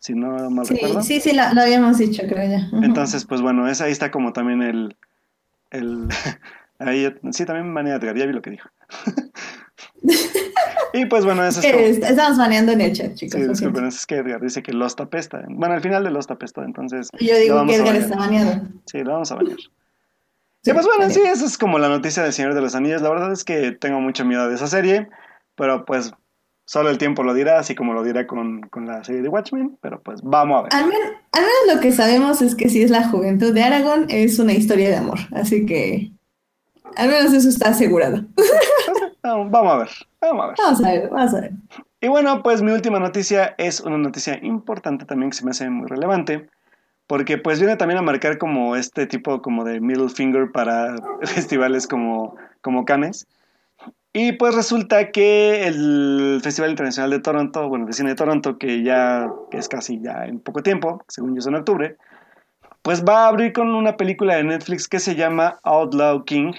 si no mal Sí, recuerdo. sí, sí, lo, lo habíamos dicho, creo ya. Entonces pues bueno, es, ahí está como también el... el ahí, sí, también Manía Edgar, ya vi lo que dijo. y pues bueno, eso es est- Estamos baneando en el chat, chicos. Sí, disculpen, es que Edgar dice que Lost apesta. Bueno, al final de Lost apesta, entonces Yo digo que Edgar está baneado. Sí, lo vamos a bañar. Sí, y pues bueno, sí, esa es como la noticia del Señor de los Anillos. La verdad es que tengo mucho miedo de esa serie, pero pues solo el tiempo lo dirá, así como lo dirá con, con la serie de Watchmen, pero pues vamos a ver. Al, men- al menos lo que sabemos es que si es la juventud de Aragón, es una historia de amor. Así que al menos eso está asegurado. Vamos vamos a ver, vamos a ver. Vamos a ver, vamos a ver. Y bueno, pues mi última noticia es una noticia importante también que se me hace muy relevante, porque pues viene también a marcar como este tipo como de middle finger para festivales como, como Cannes. Y pues resulta que el Festival Internacional de Toronto, bueno, de cine de Toronto, que ya es casi ya en poco tiempo, según yo es en octubre, pues va a abrir con una película de Netflix que se llama Outlaw King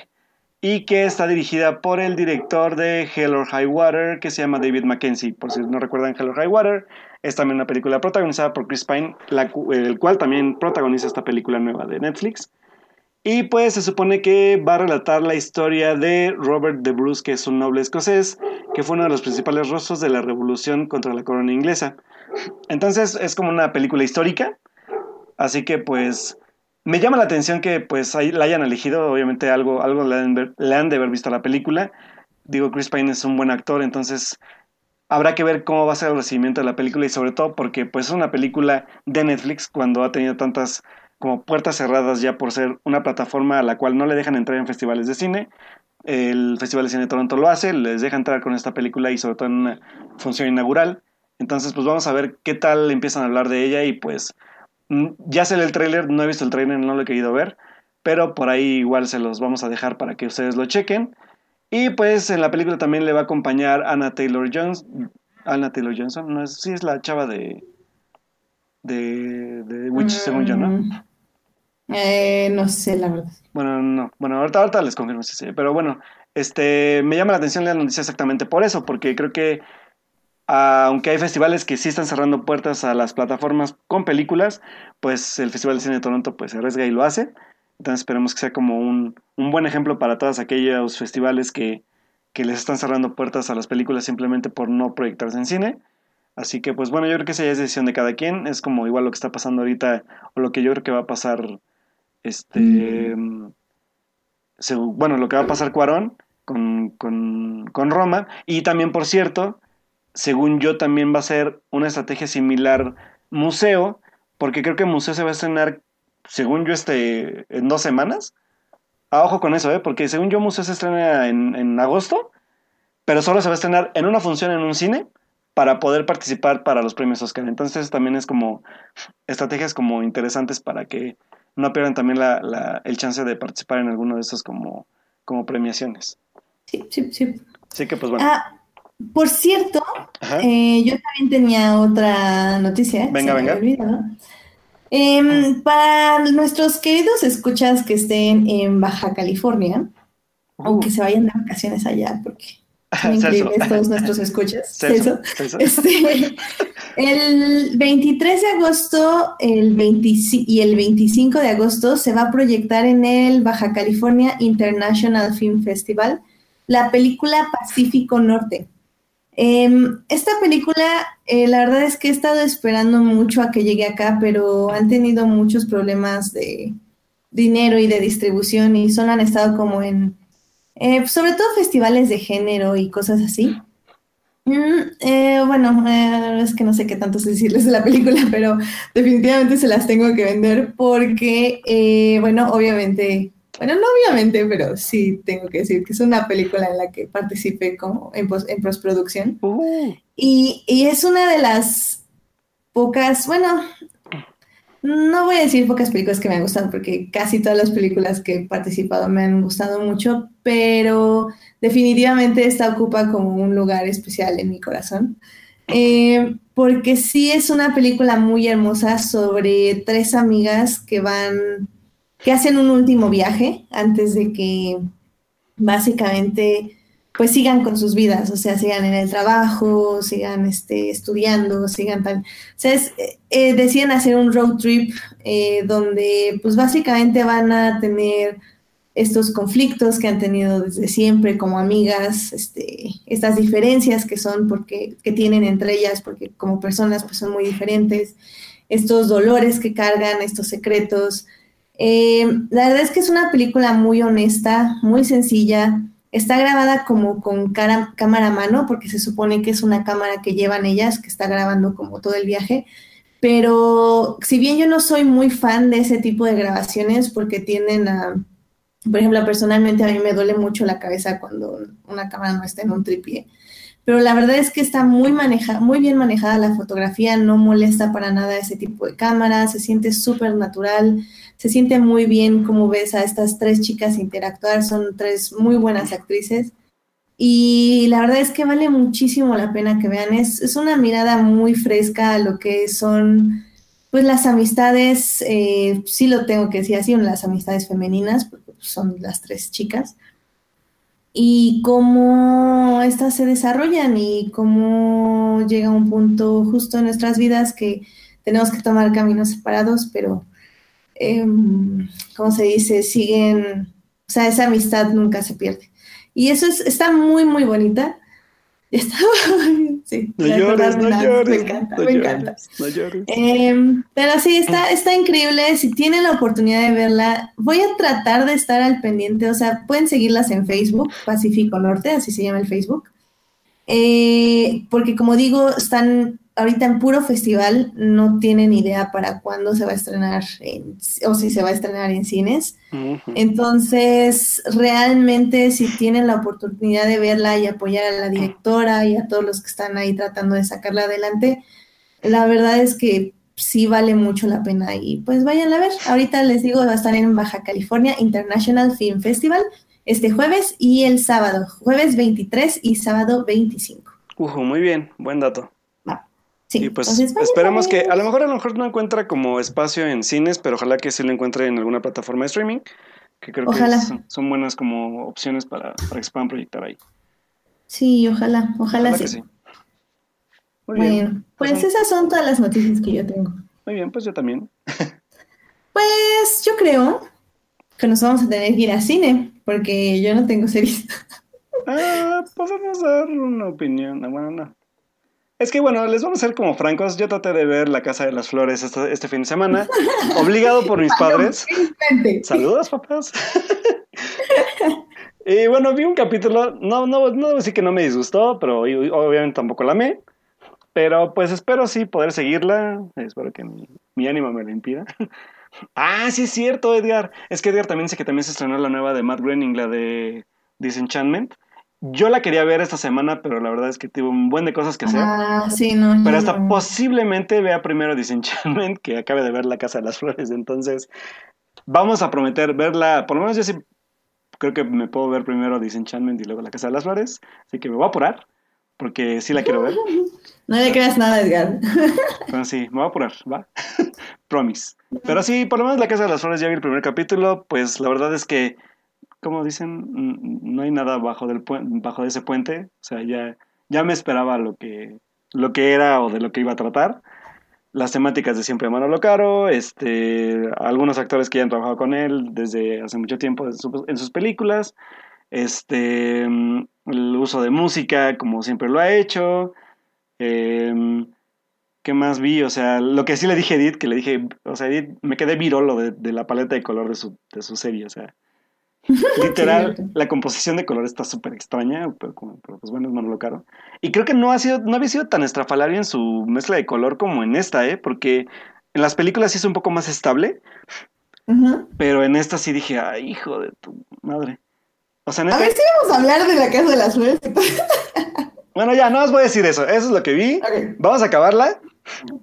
y que está dirigida por el director de Hell or High Water, que se llama David Mackenzie. Por si no recuerdan, Hell or High Water es también una película protagonizada por Chris Pine, la el cual también protagoniza esta película nueva de Netflix. Y pues se supone que va a relatar la historia de Robert de Bruce, que es un noble escocés, que fue uno de los principales rostros de la revolución contra la corona inglesa. Entonces es como una película histórica, así que pues me llama la atención que pues la hayan elegido, obviamente algo, algo le, han, ver- le han de haber visto a la película. Digo, Chris Pine es un buen actor, entonces habrá que ver cómo va a ser el recibimiento de la película y sobre todo porque pues es una película de Netflix cuando ha tenido tantas como puertas cerradas ya por ser una plataforma a la cual no le dejan entrar en festivales de cine. El Festival de Cine de Toronto lo hace, les deja entrar con esta película y sobre todo en una función inaugural. Entonces pues vamos a ver qué tal empiezan a hablar de ella y pues mm, ya sé el tráiler, no he visto el tráiler, no lo he querido ver, pero por ahí igual se los vamos a dejar para que ustedes lo chequen. Y pues en la película también le va a acompañar Anna Taylor Jones. Anna Taylor Johnson, no es, sí es la chava de de, de Witch, según yo, ¿no? Eh, no sé, la verdad. Bueno, no, bueno, ahorita, ahorita les confirmo si sí, pero bueno, este, me llama la atención la noticia exactamente por eso, porque creo que aunque hay festivales que sí están cerrando puertas a las plataformas con películas, pues el Festival de Cine de Toronto pues se arriesga y lo hace. Entonces esperemos que sea como un, un buen ejemplo para todos aquellos festivales que, que les están cerrando puertas a las películas simplemente por no proyectarse en cine. Así que pues bueno, yo creo que esa ya es decisión de cada quien. Es como igual lo que está pasando ahorita o lo que yo creo que va a pasar, este, segu- bueno, lo que va a pasar Cuarón con, con, con Roma. Y también, por cierto, según yo también va a ser una estrategia similar Museo, porque creo que Museo se va a estrenar, según yo, este, en dos semanas. Ah, ojo con eso, ¿eh? porque según yo Museo se estrena en, en agosto, pero solo se va a estrenar en una función en un cine para poder participar para los premios Oscar. Entonces también es como estrategias como interesantes para que no pierdan también la, la- el chance de participar en alguno de estos como, como premiaciones. Sí, sí, sí. Así que pues bueno. Ah, por cierto, eh, yo también tenía otra noticia. Venga, venga. olvidado. Em, para nuestros queridos escuchas que estén en Baja California, o que se vayan de vacaciones allá, porque. Increíbles todos nuestros escuchas. Celso. Este, el 23 de agosto el 25 y el 25 de agosto se va a proyectar en el Baja California International Film Festival la película Pacífico Norte. Em, esta película, eh, la verdad es que he estado esperando mucho a que llegue acá, pero han tenido muchos problemas de dinero y de distribución y solo han estado como en, eh, sobre todo festivales de género y cosas así. Mm, eh, bueno, eh, es que no sé qué tanto decirles de la película, pero definitivamente se las tengo que vender porque, eh, bueno, obviamente, bueno, no obviamente, pero sí tengo que decir que es una película en la que participé como en, pos- en postproducción. Uh, Y, y es una de las pocas, bueno, no voy a decir pocas películas que me han gustado, porque casi todas las películas que he participado me han gustado mucho, pero definitivamente esta ocupa como un lugar especial en mi corazón. Eh, porque sí es una película muy hermosa sobre tres amigas que van, que hacen un último viaje antes de que básicamente pues sigan con sus vidas, o sea, sigan en el trabajo, sigan este, estudiando, sigan tal. O sea, eh, decían hacer un road trip eh, donde pues básicamente van a tener estos conflictos que han tenido desde siempre como amigas, este, estas diferencias que son porque que tienen entre ellas, porque como personas pues son muy diferentes, estos dolores que cargan, estos secretos. Eh, la verdad es que es una película muy honesta, muy sencilla, Está grabada como con cámara a mano, porque se supone que es una cámara que llevan ellas, que está grabando como todo el viaje. Pero si bien yo no soy muy fan de ese tipo de grabaciones, porque tienden a, por ejemplo, personalmente a mí me duele mucho la cabeza cuando una cámara no está en un tripié. Pero la verdad es que está muy, maneja, muy bien manejada la fotografía, no molesta para nada ese tipo de cámara, se siente súper natural se siente muy bien como ves a estas tres chicas interactuar, son tres muy buenas actrices. Y la verdad es que vale muchísimo la pena que vean. Es, es una mirada muy fresca a lo que son pues las amistades, eh, sí lo tengo que decir así, las amistades femeninas, porque son las tres chicas, y cómo estas se desarrollan y cómo llega un punto justo en nuestras vidas que tenemos que tomar caminos separados, pero Em, ¿cómo se dice? Siguen, o sea, esa amistad nunca se pierde. Y eso es, está muy, muy bonita. Está, sí, no llores, no llores, me encanta, me encanta. Em, pero sí, está, está increíble. Si tienen la oportunidad de verla, voy a tratar de estar al pendiente. O sea, pueden seguirlas en Facebook, Pacífico Norte, así se llama el Facebook. Eh, porque como digo, están ahorita en puro festival no tienen idea para cuándo se va a estrenar o si se va a estrenar en cines. Entonces, realmente si tienen la oportunidad de verla y apoyar a la directora y a todos los que están ahí tratando de sacarla adelante, la verdad es que sí vale mucho la pena y pues vayan a ver. Ahorita les digo, va a estar en Baja California International Film Festival este jueves y el sábado, jueves 23 y sábado 25. muy bien, buen dato. Sí, y pues esperemos que a lo mejor a lo mejor no encuentra como espacio en cines, pero ojalá que sí lo encuentre en alguna plataforma de streaming, que creo que son, buenas como opciones para, para, que se puedan proyectar ahí. Sí, ojalá, ojalá, sí. bueno, pues, pues esas son todas las noticias que yo tengo. Muy bien, pues yo también. pues yo creo que nos vamos a tener que ir a cine, porque yo no tengo series. ah, podemos dar una opinión. Ah, bueno, no. Es que bueno, les vamos a ser como francos. Yo traté de ver La Casa de las Flores este, este fin de semana, obligado por mis padres. Saludos, papás. y bueno, vi un capítulo. No, no, no debo decir que no me disgustó, pero obviamente tampoco la amé. Pero pues espero sí poder seguirla. Espero que mi, mi ánimo me lo impida. ah, sí es cierto, Edgar. Es que Edgar también dice que también se estrenó la nueva de Matt Groening, la de Disenchantment. Yo la quería ver esta semana, pero la verdad es que tuve un buen de cosas que hacer. Ah, sí, no. Pero hasta posiblemente vea primero Disenchantment, que acabe de ver La Casa de las Flores. Entonces, vamos a prometer verla. Por lo menos yo sí creo que me puedo ver primero Disenchantment y luego La Casa de las Flores. Así que me voy a apurar, porque sí la quiero ver. No le creas nada, Edgar. Bueno, sí, me voy a apurar, ¿va? Promise. Pero sí, por lo menos La Casa de las Flores ya vi el primer capítulo. Pues la verdad es que como dicen, no hay nada bajo, del bajo de ese puente. O sea, ya, ya me esperaba lo que, lo que era o de lo que iba a tratar. Las temáticas de siempre Manolo Caro, este, algunos actores que ya han trabajado con él desde hace mucho tiempo en sus películas, este, el uso de música como siempre lo ha hecho. Em, ¿Qué más vi? O sea, lo que sí le dije a Edith, que le dije, o sea, Edith, me quedé virolo de, de la paleta de color de su, de su serie, o sea, Literal, la composición de color está súper extraña, pero, pues bueno, es Manolo Caro. Y creo que no, ha sido, no había sido tan estrafalario en su mezcla de color como en esta, ¿eh? Porque en las películas sí es un poco más estable, pero en esta sí dije, ay, hijo de tu madre. O sea, A ver si vamos a hablar de la Casa de las Flores. bueno, ya, no os voy a decir eso, eso es lo que vi. Vamos a acabarla.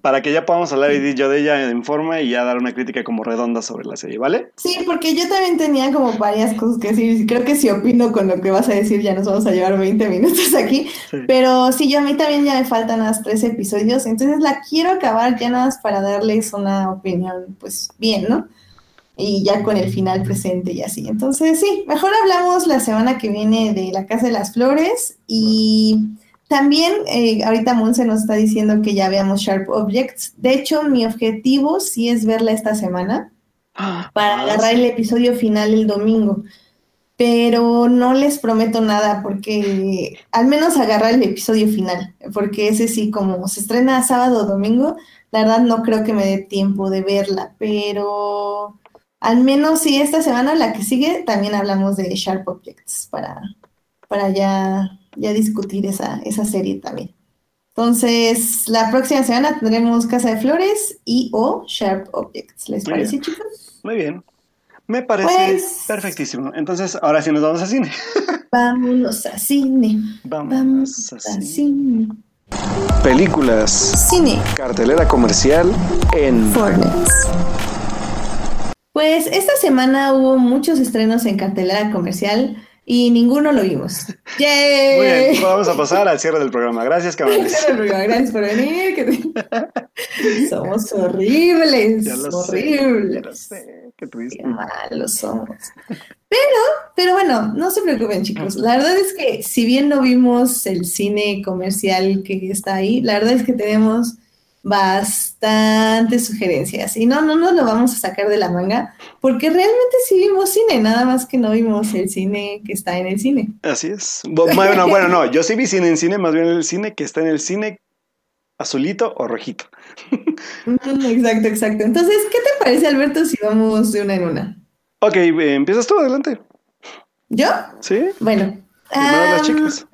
Para que ya podamos hablar y yo de ella en forma y ya dar una crítica como redonda sobre la serie, ¿vale? Sí, porque yo también tenía como varias cosas que decir. Creo que si opino con lo que vas a decir ya nos vamos a llevar 20 minutos aquí. Sí. Pero sí, yo a mí también ya me faltan las tres episodios, entonces la quiero acabar ya nada más para darles una opinión, pues bien, ¿no? Y ya con el final presente y así. Entonces sí, mejor hablamos la semana que viene de La Casa de las Flores y... También eh, ahorita Monse nos está diciendo que ya veamos Sharp Objects. De hecho, mi objetivo sí es verla esta semana para agarrar el episodio final el domingo. Pero no les prometo nada porque al menos agarrar el episodio final, porque ese sí, como se estrena sábado o domingo, la verdad no creo que me dé tiempo de verla, pero al menos sí esta semana, la que sigue, también hablamos de Sharp Objects para, para ya ya discutir esa, esa serie también. Entonces, la próxima semana tendremos Casa de Flores y o Sharp Objects. ¿Les Muy parece, bien. chicos? Muy bien. Me parece Pues- perfectísimo. Entonces, ahora sí nos vamos a cine. Vámonos a cine. Vamos Vamos a a cine. cine. Películas, Cine. cartelera comercial en Fortnite. Pues esta semana hubo muchos estrenos en cartelera comercial y ninguno lo vimos. ¡Yay! Muy bien, vamos a pasar al cierre del programa. Gracias, cabrones. Gracias por venir. que- Somos horribles. Ya lo sé, horribles. ya lo sé, qué triste. Qué malos somos. Pero, pero bueno, no se preocupen, chicos. La verdad es que si bien no vimos el cine comercial que está ahí, la verdad es que tenemos bastantes sugerencias. Y no, no nos lo vamos a sacar de la manga, porque realmente sí vimos cine, nada más que no vimos el cine que está en el cine. Así es. Bu- Bueno, bueno, no, yo sí vi cine en cine, más bien el cine que está en el cine azulito o rojito. Mm, Exacto, exacto. Entonces, ¿qué te parece, Alberto, si vamos de una en una? Ok, eh, empiezas tú, adelante. ¿Yo? ¿Sí? Bueno. Las am, chicas.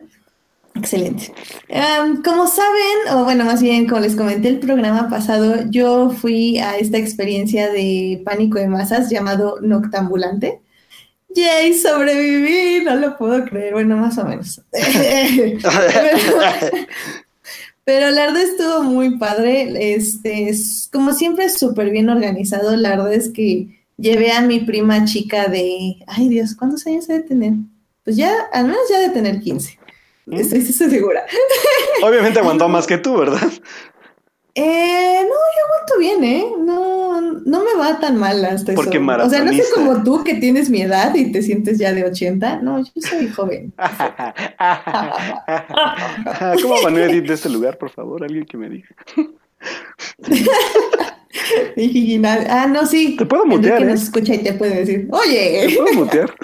Excelente. Am, como saben, o bueno, más bien como les comenté el programa pasado, yo fui a esta experiencia de pánico de masas llamado Noctambulante. ¡Yay! Sobreviví, no lo puedo creer, bueno, más o menos. pero, pero la verdad estuvo muy padre, este, es, como siempre súper bien organizado, la verdad es que llevé a mi prima chica de, ay Dios, ¿cuántos años ha de tener? Pues ya, al menos ya de tener 15. Estoy estoy segura. Obviamente aguantó más que tú, ¿verdad? Eh, no, yo aguanto bien, ¿eh? No, no me va tan mal hasta Porque eso. O sea, no sé como tú que tienes mi edad y te sientes ya de 80. No, yo soy joven. ¿Cómo Manuel Edith de este lugar, por favor? Alguien que me diga. Ah, no, sí. Te puedo mutear, ¿eh? nos escucha y te puede decir, ¿Te oye, puedo mutear?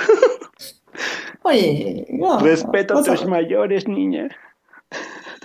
Oye. no, Respeta a tus favor". mayores, niña.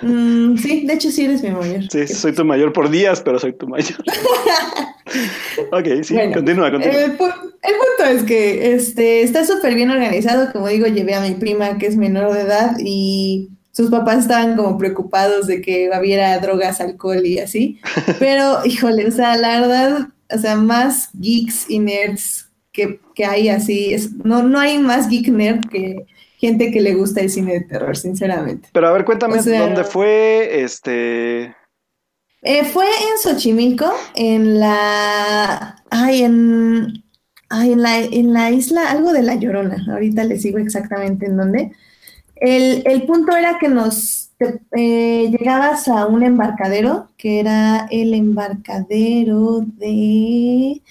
Mm, sí, de hecho sí eres mi mayor. Sí, soy tu mayor por días, pero soy tu mayor. ok, sí, Bueno, continúa, continúa. El, pu- el punto es que este, está súper bien organizado. Como digo, llevé a mi prima que es menor de edad y sus papás estaban como preocupados de que hubiera drogas, alcohol y así. Pero, híjole, o sea, la verdad, o sea, más geeks y nerds que, que hay así. Es, no, no hay más geek nerd que gente que le gusta el cine de terror, sinceramente. Pero a ver, cuéntame o sea- dónde fue, este... Eh, fue en Xochimilco, en la. Ay, en. Ay, en la, en la isla, algo de la Llorona. Ahorita les digo exactamente en dónde. El, el punto era que nos eh, llegabas a un embarcadero, que era el embarcadero de.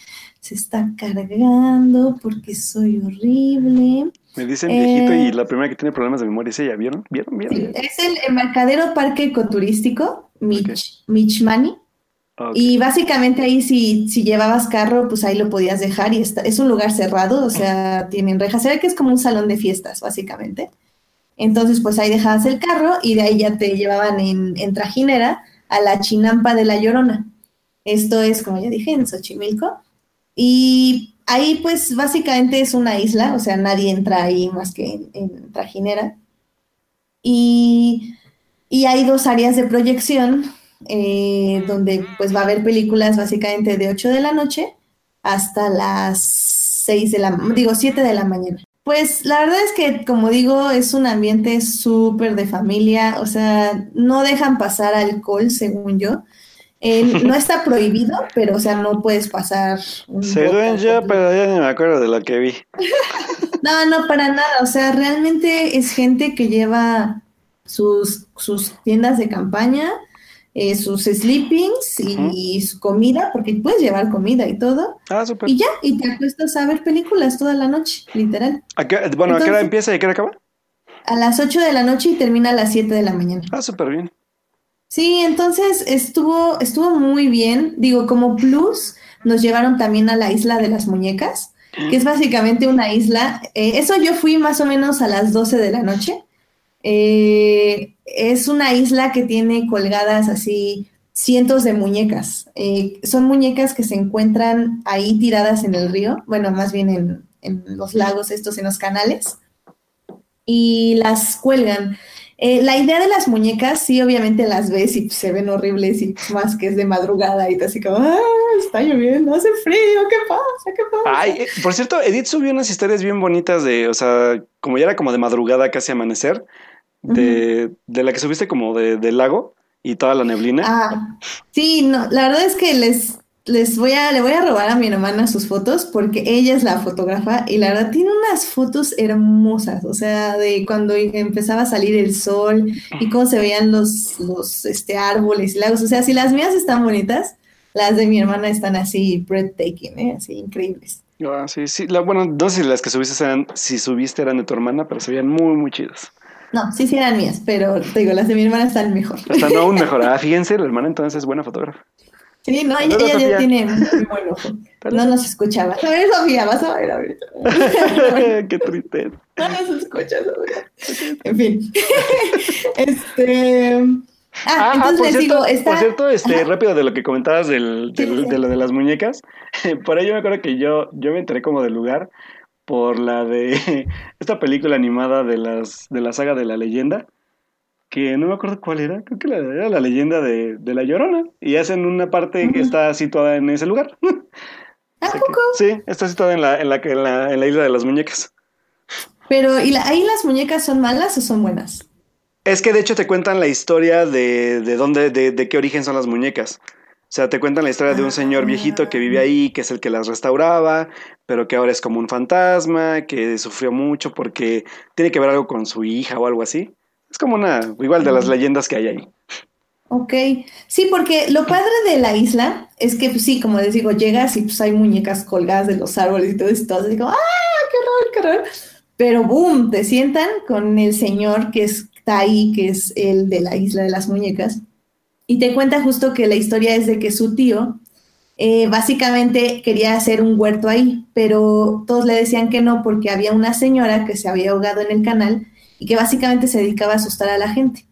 Se está cargando porque soy horrible. Me dicen viejito Eh. y la primera que tiene problemas de memoria es ella, ¿vieron? ¿Vieron? ¿Vieron? Sí, es el embarcadero parque ecoturístico, Mich, Ok. Michmani. Ok. Y básicamente ahí si, si llevabas carro, pues ahí lo podías dejar y está, es un lugar cerrado, o sea, tienen rejas. Se ve que es como un salón de fiestas, básicamente. Entonces, pues ahí dejabas el carro y de ahí ya te llevaban en, en trajinera a la chinampa de la Llorona. Esto es, como ya dije, en Xochimilco. Y ahí, pues básicamente es una isla, o sea, nadie entra ahí más que en, en trajinera. Y, y hay dos áreas de proyección eh, donde pues va a haber películas básicamente de 8 de la noche hasta las 6 de la, digo, 7 de la mañana. Pues la verdad es que, como digo, es un ambiente súper de familia, o sea, no dejan pasar alcohol, según yo. Eh, no está prohibido, pero o sea, no puedes pasar un Se vodka ven ya, con- pero ya ni me acuerdo de lo que vi. No, no, para nada. O sea, realmente es gente que lleva sus, sus tiendas de campaña, eh, sus sleepings y, su comida, porque puedes llevar comida y todo, Ah, súper. y ya, y te acuestas a ver películas toda la noche, literal. ¿A qué- bueno, ¿a qué hora empieza y a qué hora acaba? A las 8 de la noche y termina a las 7 de la mañana. Ah, súper bien. Sí, entonces estuvo, estuvo muy bien. Digo, como plus, nos llevaron también a la isla de las muñecas, que es básicamente una isla. eh, eso yo fui más o menos a las 12 de la noche. Eh, es una isla que tiene colgadas así cientos de muñecas. Eh, son muñecas que se encuentran ahí tiradas en el río, bueno, más bien en, en los lagos estos, en los canales, y las cuelgan. Eh, la idea de las muñecas, sí, obviamente las ves y se ven horribles y más que es de madrugada y te así como, ah, está lloviendo, hace frío, ¿qué pasa? ¿Qué pasa? Ay, eh, por cierto, Edith subió unas historias bien bonitas de, o sea, como ya era como de madrugada, casi amanecer, de, de la que subiste como de, del lago y toda la neblina. Ah, sí, no, la verdad es que les, les voy a, le voy a robar a mi hermana sus fotos porque ella es la fotógrafa y la verdad tiene unas fotos hermosas, o sea, de cuando empezaba a salir el sol y cómo se veían los, los este, árboles y lagos, o sea, si las mías están bonitas, las de mi hermana están así breathtaking, ¿eh? así increíbles. Ah, sí, sí. La, bueno, no sé si las que subiste eran, si subiste eran de tu hermana, pero se veían muy, muy chidas. No, sí, sí eran mías, pero te digo, las de mi hermana están mejor. Están aún mejor. Ah, fíjense, la hermana entonces es buena fotógrafa. Sí, no, ella, ella ya tiene muy buen ojo. No nos escuchaba. A ver, Sofía, vas a ver ahorita. Qué tristeza. No nos escuchas, Sofía. En fin. Este. Ah, entonces por les cierto, digo, está. por cierto, este, rápido de lo que comentabas del, Sí, del- sí. de lo de las muñecas. Por ahí yo me acuerdo que yo, yo me enteré como del lugar por la de esta película animada de las de la saga de la leyenda, que no me acuerdo cuál era, creo que la- era la leyenda de, de la Llorona, y hacen una parte que está situada en ese lugar. ¿A que- poco? sí, está situada en la, en la, en la, en la isla de las muñecas. Pero, ¿y la- ahí las muñecas son malas o son buenas? Es que de hecho te cuentan la historia de, de dónde, de, de qué origen son las muñecas. O sea, te cuentan la historia de un señor viejito que vive ahí, que es el que las restauraba, pero que ahora es como un fantasma, que sufrió mucho porque tiene que ver algo con su hija o algo así. Es como una, igual de las leyendas que hay ahí. Ok, sí, porque lo padre de la isla es que, pues sí, como les digo, llegas y pues hay muñecas colgadas de los árboles y todo todo así como, ¡ah, qué horror, qué horror! Pero boom, te sientan con el señor que está ahí, que es el de la isla de las muñecas, y te cuenta justo que la historia es de que su tío eh, básicamente quería hacer un huerto ahí, pero todos le decían que no porque había una señora que se había ahogado en el canal y que básicamente se dedicaba a asustar a la gente.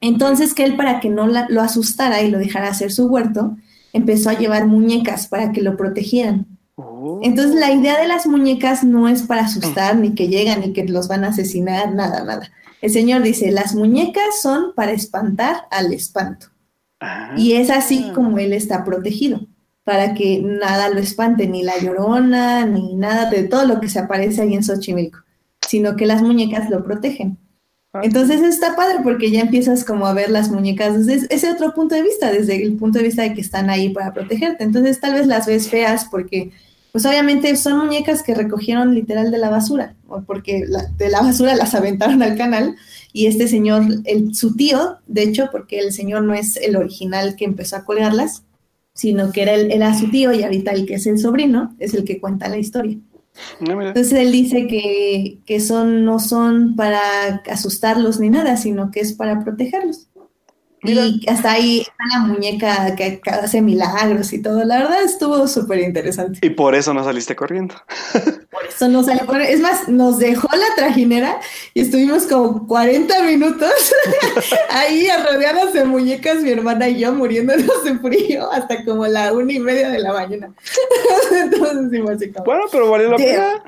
Entonces que él para que no la- lo asustara y lo dejara hacer su huerto, empezó a llevar muñecas para que lo protegieran. Oh. Entonces la idea de las muñecas no es para asustar, ni que llegan, ni que los van a asesinar, nada, nada. El señor dice, las muñecas son para espantar al espanto. Ah. Y es así como él está protegido, para que nada lo espante, ni la llorona, ni nada de todo lo que se aparece ahí en Xochimilco, sino que las muñecas lo protegen. Ah. Entonces está padre porque ya empiezas como a ver las muñecas desde ese otro punto de vista, desde el punto de vista de que están ahí para protegerte. Entonces tal vez las ves feas porque, pues obviamente son muñecas que recogieron literal de la basura, o porque la- de la basura las aventaron al canal y este señor, el, su tío, de hecho, porque el señor no es el original que empezó a colgarlas, sino que era, el, era su tío y ahorita el que es el sobrino, es el que cuenta la historia. Mira. Entonces él dice que, que son, no son para asustarlos ni nada, sino que es para protegerlos. Mira. Y hasta ahí está la muñeca que, que hace milagros y todo. La verdad estuvo súper interesante. Y por eso no saliste corriendo. Por eso no sale. por- Es más, nos dejó la trajinera y estuvimos como 40 minutos ahí rodeados de muñecas, mi hermana y yo muriéndonos de frío hasta como la una y media de la mañana. Entonces, sí, como- Bueno, pero valió la pena.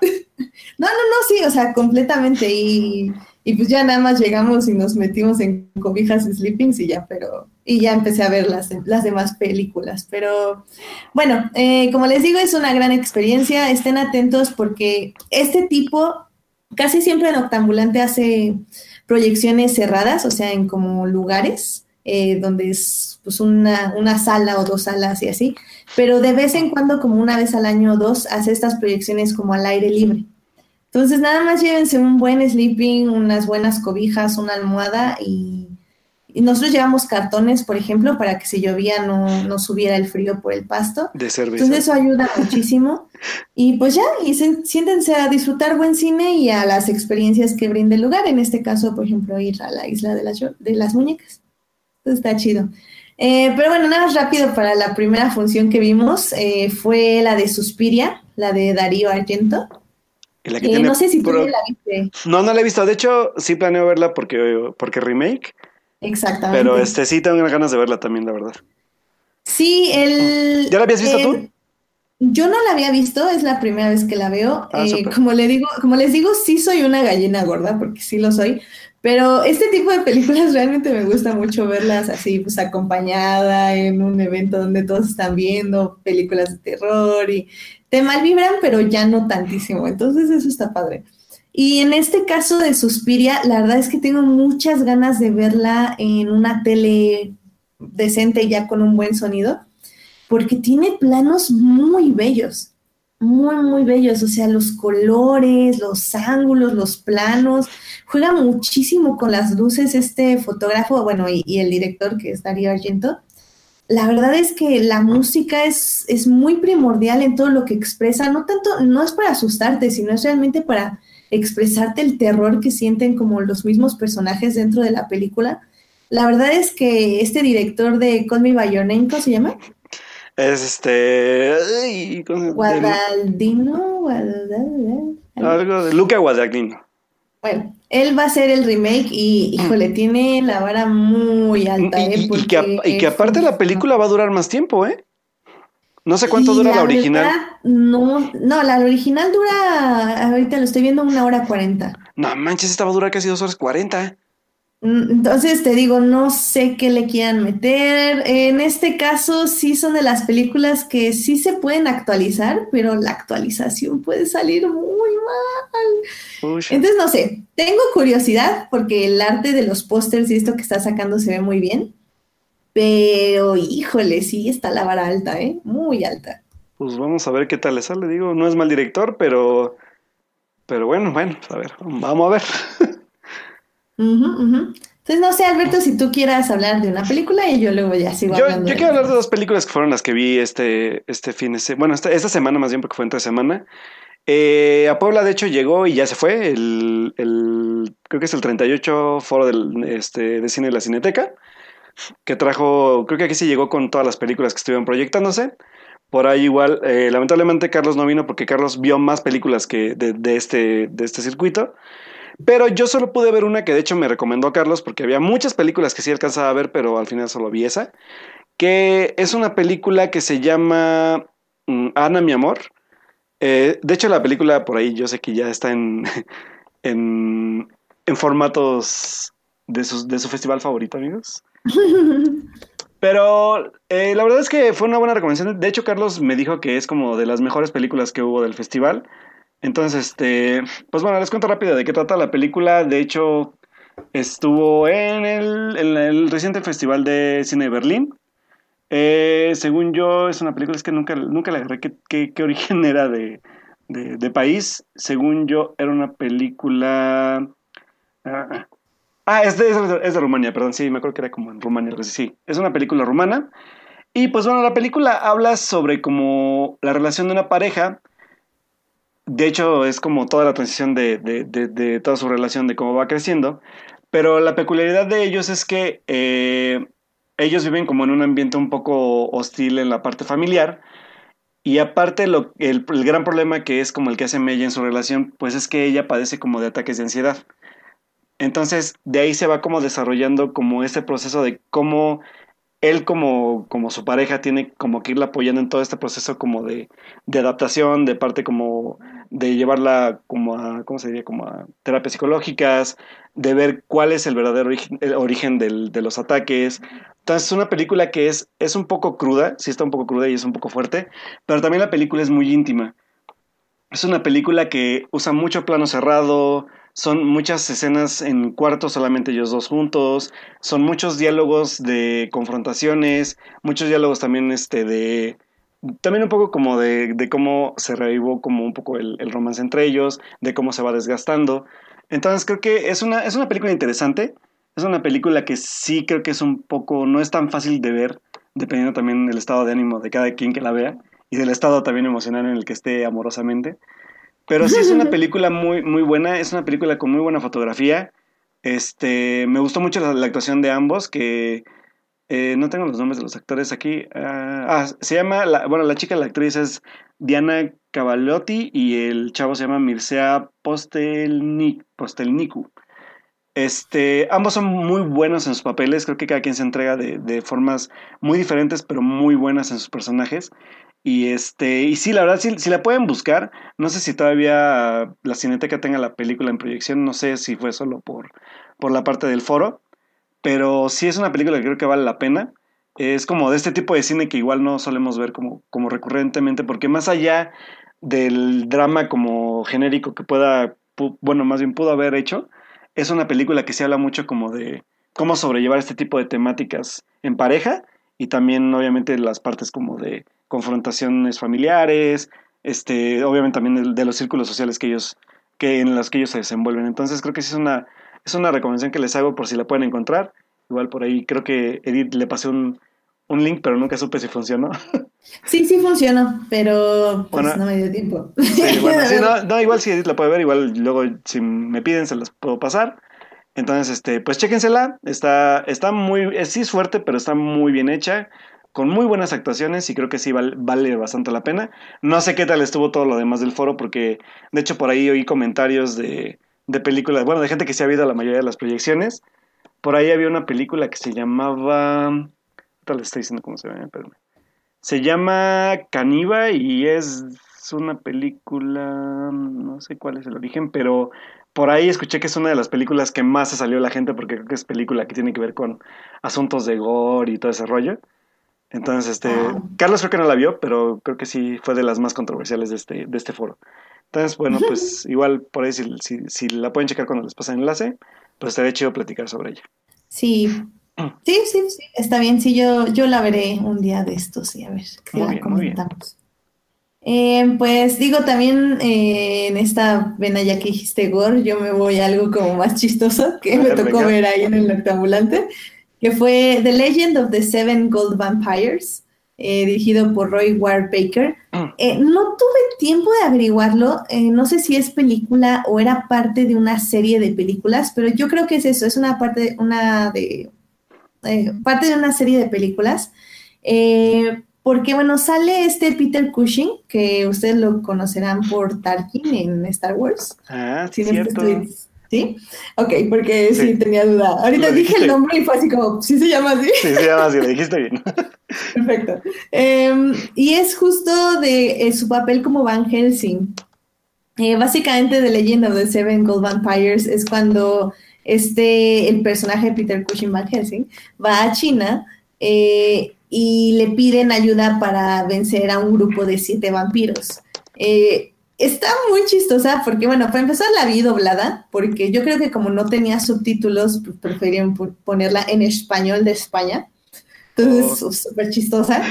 No, no, no, sí, o sea, completamente. Y, y pues ya nada más llegamos y nos metimos en cobijas y sleepings y ya, pero. Y ya empecé a ver las, las demás películas. Pero bueno, eh, como les digo, es una gran experiencia. Estén atentos porque este tipo casi siempre en Octambulante hace proyecciones cerradas, o sea, en como lugares eh, donde es pues una, una sala o dos salas y así, pero de vez en cuando, como una vez al año o dos, hace estas proyecciones como al aire libre. Entonces, nada más llévense un buen sleeping, unas buenas cobijas, una almohada y, y nosotros llevamos cartones, por ejemplo, para que si llovía no, no subiera el frío por el pasto. De cerveza. Entonces eso ayuda muchísimo. Y pues ya, y se- siéntense a disfrutar buen cine y a las experiencias que brinde el lugar. En este caso, por ejemplo, ir a la isla de las, de las muñecas. Entonces está chido. Eh, pero bueno, nada más rápido para la primera función que vimos eh, fue la de Suspiria, la de Darío Argento. Y la que Eh, tiene no sé si tú pro- la viste. No, no la he visto. De hecho, sí planeo verla porque, porque remake. Exactamente. Pero este sí tengo ganas de verla también, la verdad. Sí, el... ¿Ya la habías visto el- tú? Yo no la había visto, es la primera vez que la veo. Ah, Eh, como le digo, como les digo, sí soy una gallina gorda, porque sí lo soy. Pero este tipo de películas realmente me gusta mucho verlas así, pues acompañada en un evento donde todos están viendo películas de terror y te malvibran, pero ya no tantísimo. Entonces eso está padre. Y en este caso de Suspiria, la verdad es que tengo muchas ganas de verla en una tele decente ya con un buen sonido porque tiene planos muy bellos, muy, muy bellos, o sea, los colores, los ángulos, los planos, juega muchísimo con las luces este fotógrafo, bueno, y, y el director que es Darío Argento. La verdad es que la música es, es muy primordial en todo lo que expresa, no tanto, no es para asustarte, sino es realmente para expresarte el terror que sienten como los mismos personajes dentro de la película. La verdad es que este director de Call Me By Your Name, ¿cómo se llama? Es este. ay, ¿cómo se- de- Guadaldino, Guadal- algo de Luca Guadagnino. Bueno, él va a hacer el remake y, híjole, tiene la vara muy alta, ¿eh? Y, y- y que, y aparte la película va a durar más tiempo, ¿eh? No sé cuánto dura la original. verdad, no, no, la original dura, ahorita lo estoy viendo, una hora cuarenta. No manches, esta va a durar casi dos horas cuarenta. Mm, Entonces te digo, no sé qué le quieran meter. En este caso, sí son de las películas que sí se pueden actualizar, pero la actualización puede salir muy mal. Uy, Entonces, no sé, tengo curiosidad porque el arte de los pósters y esto que está sacando se ve muy bien, pero híjole, sí está la vara alta, ¿eh? Muy alta. Pues vamos a ver qué tal le sale. Digo, no es mal director, pero. Pero bueno, bueno, a ver, vamos a ver. Entonces, no sé, Alberto, si tú quieras hablar de una película y yo luego ya sigo Yo, hablando yo de quiero hablar de dos películas que fueron las que vi este, este fin de semana. Bueno, esta, esta semana más bien, porque fue entre semana. Eh, a Puebla, de hecho, llegó y ya se fue. El, el- creo que es el 38 foro del, este, de cine de la Cineteca. Que trajo, creo que aquí sí llegó con todas las películas que estuvieron proyectándose. Por ahí igual, eh, lamentablemente Carlos no vino porque Carlos vio más películas que de, de este, de este circuito. Pero yo solo pude ver una que de hecho me recomendó Carlos porque había muchas películas que sí alcanzaba a ver, pero al final solo vi esa. Que es una película que se llama mm, Ana, mi amor. Eh, de hecho, la película por ahí yo sé que ya está en, en, en formatos de, sus- de su festival favorito, amigos. Pero eh, la verdad es que fue una buena recomendación. De hecho, Carlos me dijo que es como de las mejores películas que hubo del festival. Entonces, este, pues bueno, les cuento rápido de qué trata la película. De hecho, estuvo en el, el reciente Festival de Cine de Berlín. Eh, según yo, es una película, es que nunca, nunca le agarré qué, origen era de, país. Según yo, era una película... ah, Ah, es de, es de- es Rumania, perdón, sí, me acuerdo que era como en Rumania, sí. Es una película rumana. Y pues bueno, la película habla sobre como la relación de una pareja. De hecho, es como toda la transición de, de- de- toda su relación, de cómo va creciendo. Pero la peculiaridad de ellos es que eh, ellos viven como en un ambiente un poco hostil en la parte familiar. Y aparte, lo, el, el gran problema que es como el que hace Mella en su relación, pues es que ella padece como de ataques de ansiedad. Entonces, de ahí se va como desarrollando como ese proceso de cómo él como, como su pareja tiene como que irla apoyando en todo este proceso como de, de adaptación, de parte como de llevarla como a, ¿cómo se diría? Como a terapias psicológicas, de ver cuál es el verdadero origen, el origen del- de los ataques. Entonces es una película que es, es un poco cruda, sí está un poco cruda y es un poco fuerte, pero también la película es muy íntima. Es una película que usa mucho plano cerrado, son muchas escenas en cuartos solamente ellos dos juntos, son muchos diálogos de confrontaciones, muchos diálogos también este de también un poco como de, cómo se revivó como un poco el, el, romance entre ellos, de cómo se va desgastando. Entonces creo que es una, es una película interesante, es una película que sí creo que es un poco, no es tan fácil de ver, dependiendo también del estado de ánimo de cada quien que la vea y del estado también emocional en el que esté amorosamente. Pero sí es una película muy, muy buena, es una película con muy buena fotografía. Este, me gustó mucho la, la actuación de ambos, que eh, no tengo los nombres de los actores aquí. ah, ah se llama, la, bueno, la chica, la actriz es Diana Cavalotti y el chavo se llama Mircea Postelnik, Postelniku. Este, ambos son muy buenos en sus papeles, creo que cada quien se entrega de, de, formas muy diferentes, pero muy buenas en sus personajes. Y este, y sí, la verdad, si, si, la pueden buscar, no sé si todavía la Cineteca tenga la película en proyección, no sé si fue solo por, por la parte del foro, pero sí es una película que creo que vale la pena. Es como de este tipo de cine que igual no solemos ver como, como recurrentemente, porque más allá del drama como genérico que pueda, bueno, más bien pudo haber hecho, es una película que se habla mucho como de cómo sobrellevar este tipo de temáticas en pareja y también obviamente las partes como de confrontaciones familiares, este, obviamente también de, los círculos sociales que ellos, que en los que ellos se desenvuelven. Entonces creo que sí es una, es una recomendación que les hago por si la pueden encontrar. Igual por ahí creo que Edith le pasé un, un link, pero nunca supe si funcionó. Sí, sí funcionó, pero pues bueno, no me dio tiempo. Sí, bueno, sí, no, no, igual si Edith la puede ver, igual luego si me piden se las puedo pasar. Entonces, este, pues chéquensela, está, está muy, sí es fuerte, pero está muy bien hecha con muy buenas actuaciones y creo que sí vale, vale, bastante la pena. No sé qué tal estuvo todo lo demás del foro porque de hecho por ahí oí comentarios de, de películas, bueno, de gente que se ha visto la mayoría de las proyecciones. Por ahí había una película que se llamaba... Tal le estoy diciendo cómo se llama. Se llama Caniva y es una película... No sé cuál es el origen, pero por ahí escuché que es una de las películas que más se salió la gente porque creo que es película que tiene que ver con asuntos de gore y todo ese rollo. Entonces, este, oh. Carlos creo que no la vio, pero creo que sí fue de las más controversiales de este, de este foro. Entonces, bueno, pues igual por ahí si, si, si, la pueden checar cuando les pase el enlace, pues estaría chido platicar sobre ella. Sí. Sí, sí, sí, está bien. Sí, yo, yo la veré un día de estos sí, a ver si muy la bien, comentamos. Eh, pues digo, también eh, en esta vena ya que dijiste Gore, yo me voy a algo como más chistoso que me tocó venga. ver ahí en el Noctambulante, que fue The Legend of the Seven Gold Vampires. Eh, dirigido por Roy Ward Baker. Eh, no tuve tiempo de averiguarlo, no sé si es película o era parte de una serie de películas, pero yo creo que es eso, es una parte, una de, eh, parte de una serie de películas. porque bueno, sale este Peter Cushing, que ustedes lo conocerán por Tarkin en Star Wars. Ah, sí, cierto. ¿Sí? Ok, porque sí, sí tenía duda. Ahorita dije el nombre y fue así como, ¿sí se llama así? Sí, se llama así, lo dijiste bien. Perfecto. Eh, y es justo de eh, su papel como Van Helsing. Eh, básicamente, The Legend of the Seven Gold Vampires es cuando este, el personaje Peter Cushing Van Helsing va a China eh, y le piden ayuda para vencer a un grupo de siete vampiros. Eh, está muy chistosa porque, bueno, para empezar la vi doblada, porque yo creo que como no tenía subtítulos, pues preferían ponerla en español de España. Entonces, oh. súper chistosa.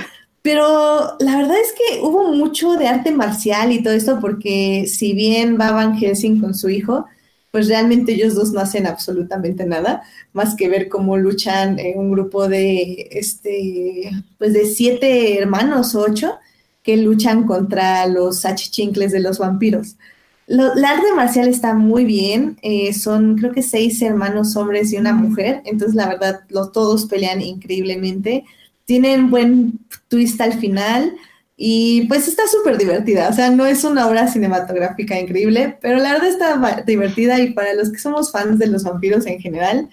Pero la verdad es que hubo mucho de arte marcial y todo esto, porque si bien va Van Helsing con su hijo, pues realmente ellos dos no hacen absolutamente nada, más que ver cómo luchan en un grupo de, este, pues de siete hermanos o ocho, que luchan contra los achichincles de los vampiros. Lo, la arte marcial está muy bien, eh, son creo que seis hermanos hombres y una mujer, entonces la verdad los, todos pelean increíblemente, tienen buen twist al final y pues está súper divertida, o sea, no es una obra cinematográfica increíble, pero la verdad está divertida y para los que somos fans de los vampiros en general,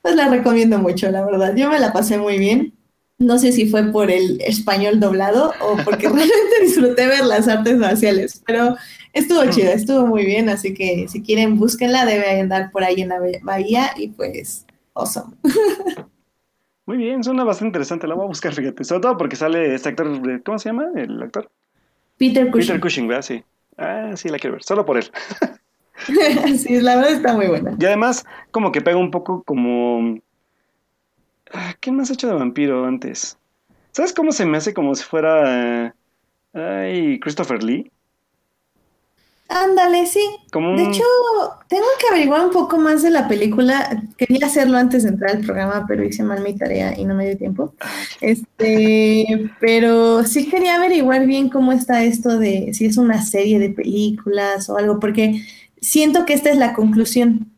pues la recomiendo mucho, la verdad, yo me la pasé muy bien. No sé si fue por el español doblado o porque realmente disfruté ver las artes marciales, pero estuvo chida, estuvo muy bien, así que si quieren búsquenla, debe andar por ahí en la bahía y pues, awesome. Muy bien, suena bastante interesante, la voy a buscar, fíjate, sobre todo porque sale este actor, ¿cómo se llama el actor? Peter Cushing. Peter Cushing, ¿verdad? Sí. Ah, sí, la quiero ver, solo por él. sí, la verdad está muy buena. Y además, como que pega un poco como... Ah, ¿Qué más ha hecho de vampiro antes? ¿Sabes cómo se me hace como si fuera... Ay, Christopher Lee? Ándale, sí. De hecho, tengo que averiguar un poco más de la película. Quería hacerlo antes de entrar al programa, pero hice mal mi tarea y no me dio tiempo. Este, pero sí quería averiguar bien cómo está esto de si es una serie de películas o algo, porque siento que esta es la conclusión.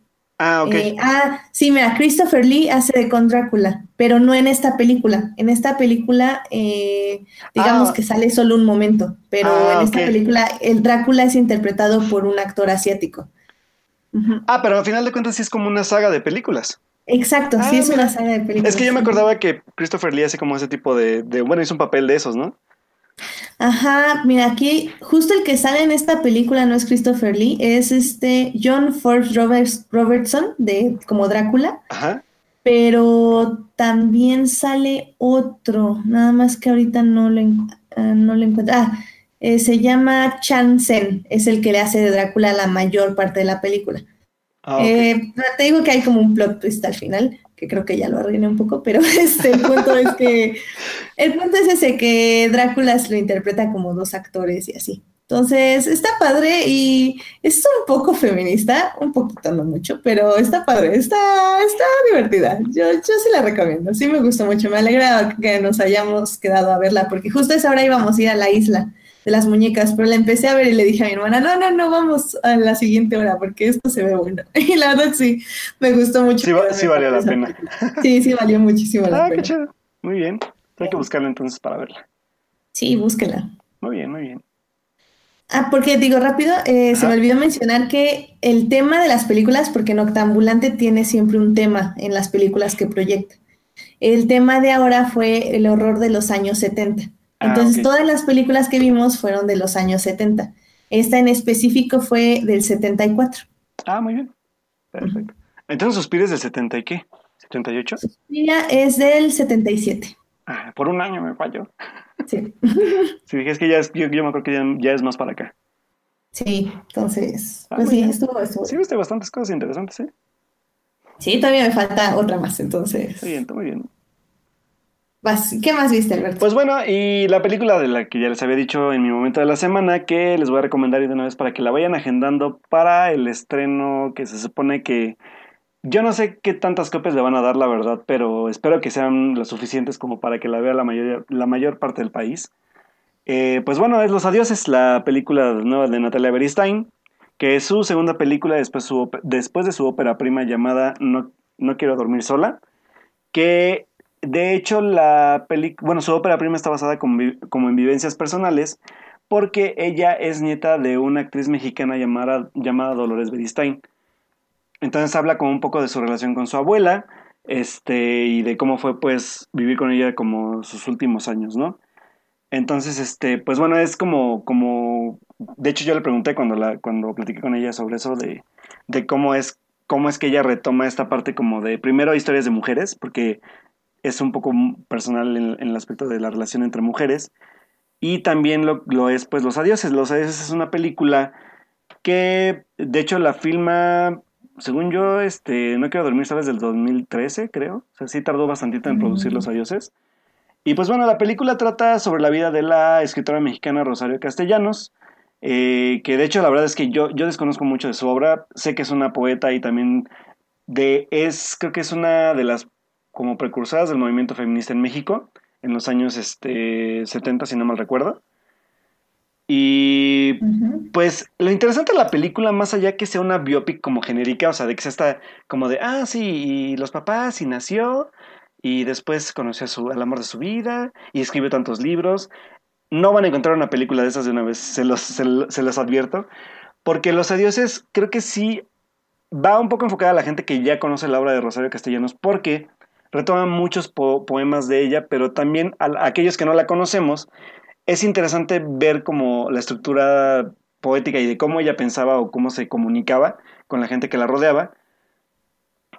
Ah, ok. Eh, ah, sí, mira, Christopher Lee hace de con Drácula, pero no en esta película. En esta película, eh, digamos ah. que sale solo un momento, pero ah, en esta película el Drácula es interpretado por un actor asiático. Ah, pero al final de cuentas sí es como una saga de películas. Exacto, sí es una saga de películas. Es que yo me acordaba que Christopher Lee hace como ese tipo de, de bueno, hizo un papel de esos, ¿no? Ajá, mira, aquí justo el que sale en esta película no es Christopher Lee, es este John Forbes Roberts, Robertson, de como Drácula. Ajá. Pero también sale otro, nada más que ahorita no lo, ah, no lo encuentro. Ah, eh, se llama Chan Sen, es el que le hace de Drácula la mayor parte de la película. Ah, eh, te digo que hay como un plot twist al final que creo que ya lo arruiné un poco, pero este, el punto es que, el punto es ese, que Drácula lo interpreta como dos actores y así. Entonces, está padre y es un poco feminista, un poquito, no mucho, pero está padre, está, está divertida. Yo, yo sí la recomiendo, sí me gustó mucho, me alegra que nos hayamos quedado a verla, porque justo esa hora íbamos a ir a la isla de las muñecas, pero la empecé a ver y le dije a mi hermana, no, no, no, vamos a la siguiente hora porque esto se ve bueno. Y la verdad sí, me gustó mucho. Sí, sí valió la pena. Sí, sí valió muchísimo la ah, pena. Qué chido. Muy bien. Hay que buscarla entonces para verla. Sí, búsquela. Muy bien, muy bien. Ah, porque digo rápido, eh, se me olvidó mencionar que el tema de las películas, porque Noctambulante tiene siempre un tema en las películas que proyecta. El tema de ahora fue el horror de los años 70. Ah, Entonces, todas las películas que vimos fueron de los años 70. Esta en específico fue del 74. Ah, muy bien. Perfecto. Entonces, ¿Suspiria es del 70 y qué? ¿78? Suspiria es del 77. Ah, por un año me falló. Sí. sí, dije, es que ya es, yo, me acuerdo que ya, es más para acá. Sí, entonces, ah, pues sí, estuvo, estuvo. Sí, viste bastantes cosas interesantes, ¿eh? Sí, todavía me falta otra más, entonces. Muy bien, muy bien. ¿Qué más viste, Alberto? Pues bueno, y la película de la que ya les había dicho en mi momento de la semana, que les voy a recomendar de una vez para que la vayan agendando para el estreno que se supone que... Yo no sé qué tantas copias le van a dar, la verdad, pero espero que sean lo suficientes como para que la vea la mayor, la mayor parte del país. Eh, pues bueno, es Los Adioses, la película nueva de Natalia Beristain, que es su segunda película después, su, después de su ópera prima llamada No, no Quiero Dormir Sola, que de hecho, la película, bueno, su ópera prima está basada como, en vivencias personales, porque ella es nieta de una actriz mexicana llamada, llamada Dolores Beristain. Entonces habla como un poco de su relación con su abuela, este, y de cómo fue pues vivir con ella como sus últimos años, ¿no? Entonces, este, pues bueno, es como, como, de hecho yo le pregunté cuando cuando platiqué con ella sobre eso de, de cómo es, cómo es que ella retoma esta parte como de primero historias de mujeres, porque es un poco personal en, el aspecto de la relación entre mujeres. Y también lo, lo, es, pues, Los Adioses. Los Adioses es una película que, de hecho, la filma, según yo, este, No Quiero Dormir, ¿sabes? Del 2013, creo. O sea, sí tardó bastantito en producir Los Adioses. Y pues bueno, la película trata sobre la vida de la escritora mexicana Rosario Castellanos, eh, que de hecho la verdad es que yo, yo desconozco mucho de su obra, sé que es una poeta y también de, es, creo que es una de las como precursoras del movimiento feminista en México en los años este, 70, si no mal recuerdo. Y pues lo interesante de la película, más allá que sea una biopic como genérica, o sea, de que sea está como de, ah, sí, y los papás, y nació, y después conoció a su, al amor de su vida, y escribió tantos libros. No van a encontrar una película de esas de una vez, se los, se, se los advierto, porque Los Adioses creo que sí va un poco enfocada a la gente que ya conoce la obra de Rosario Castellanos, porque retoma muchos poemas de ella, pero también a, aquellos que no la conocemos, es interesante ver como la estructura poética y de cómo ella pensaba o cómo se comunicaba con la gente que la rodeaba.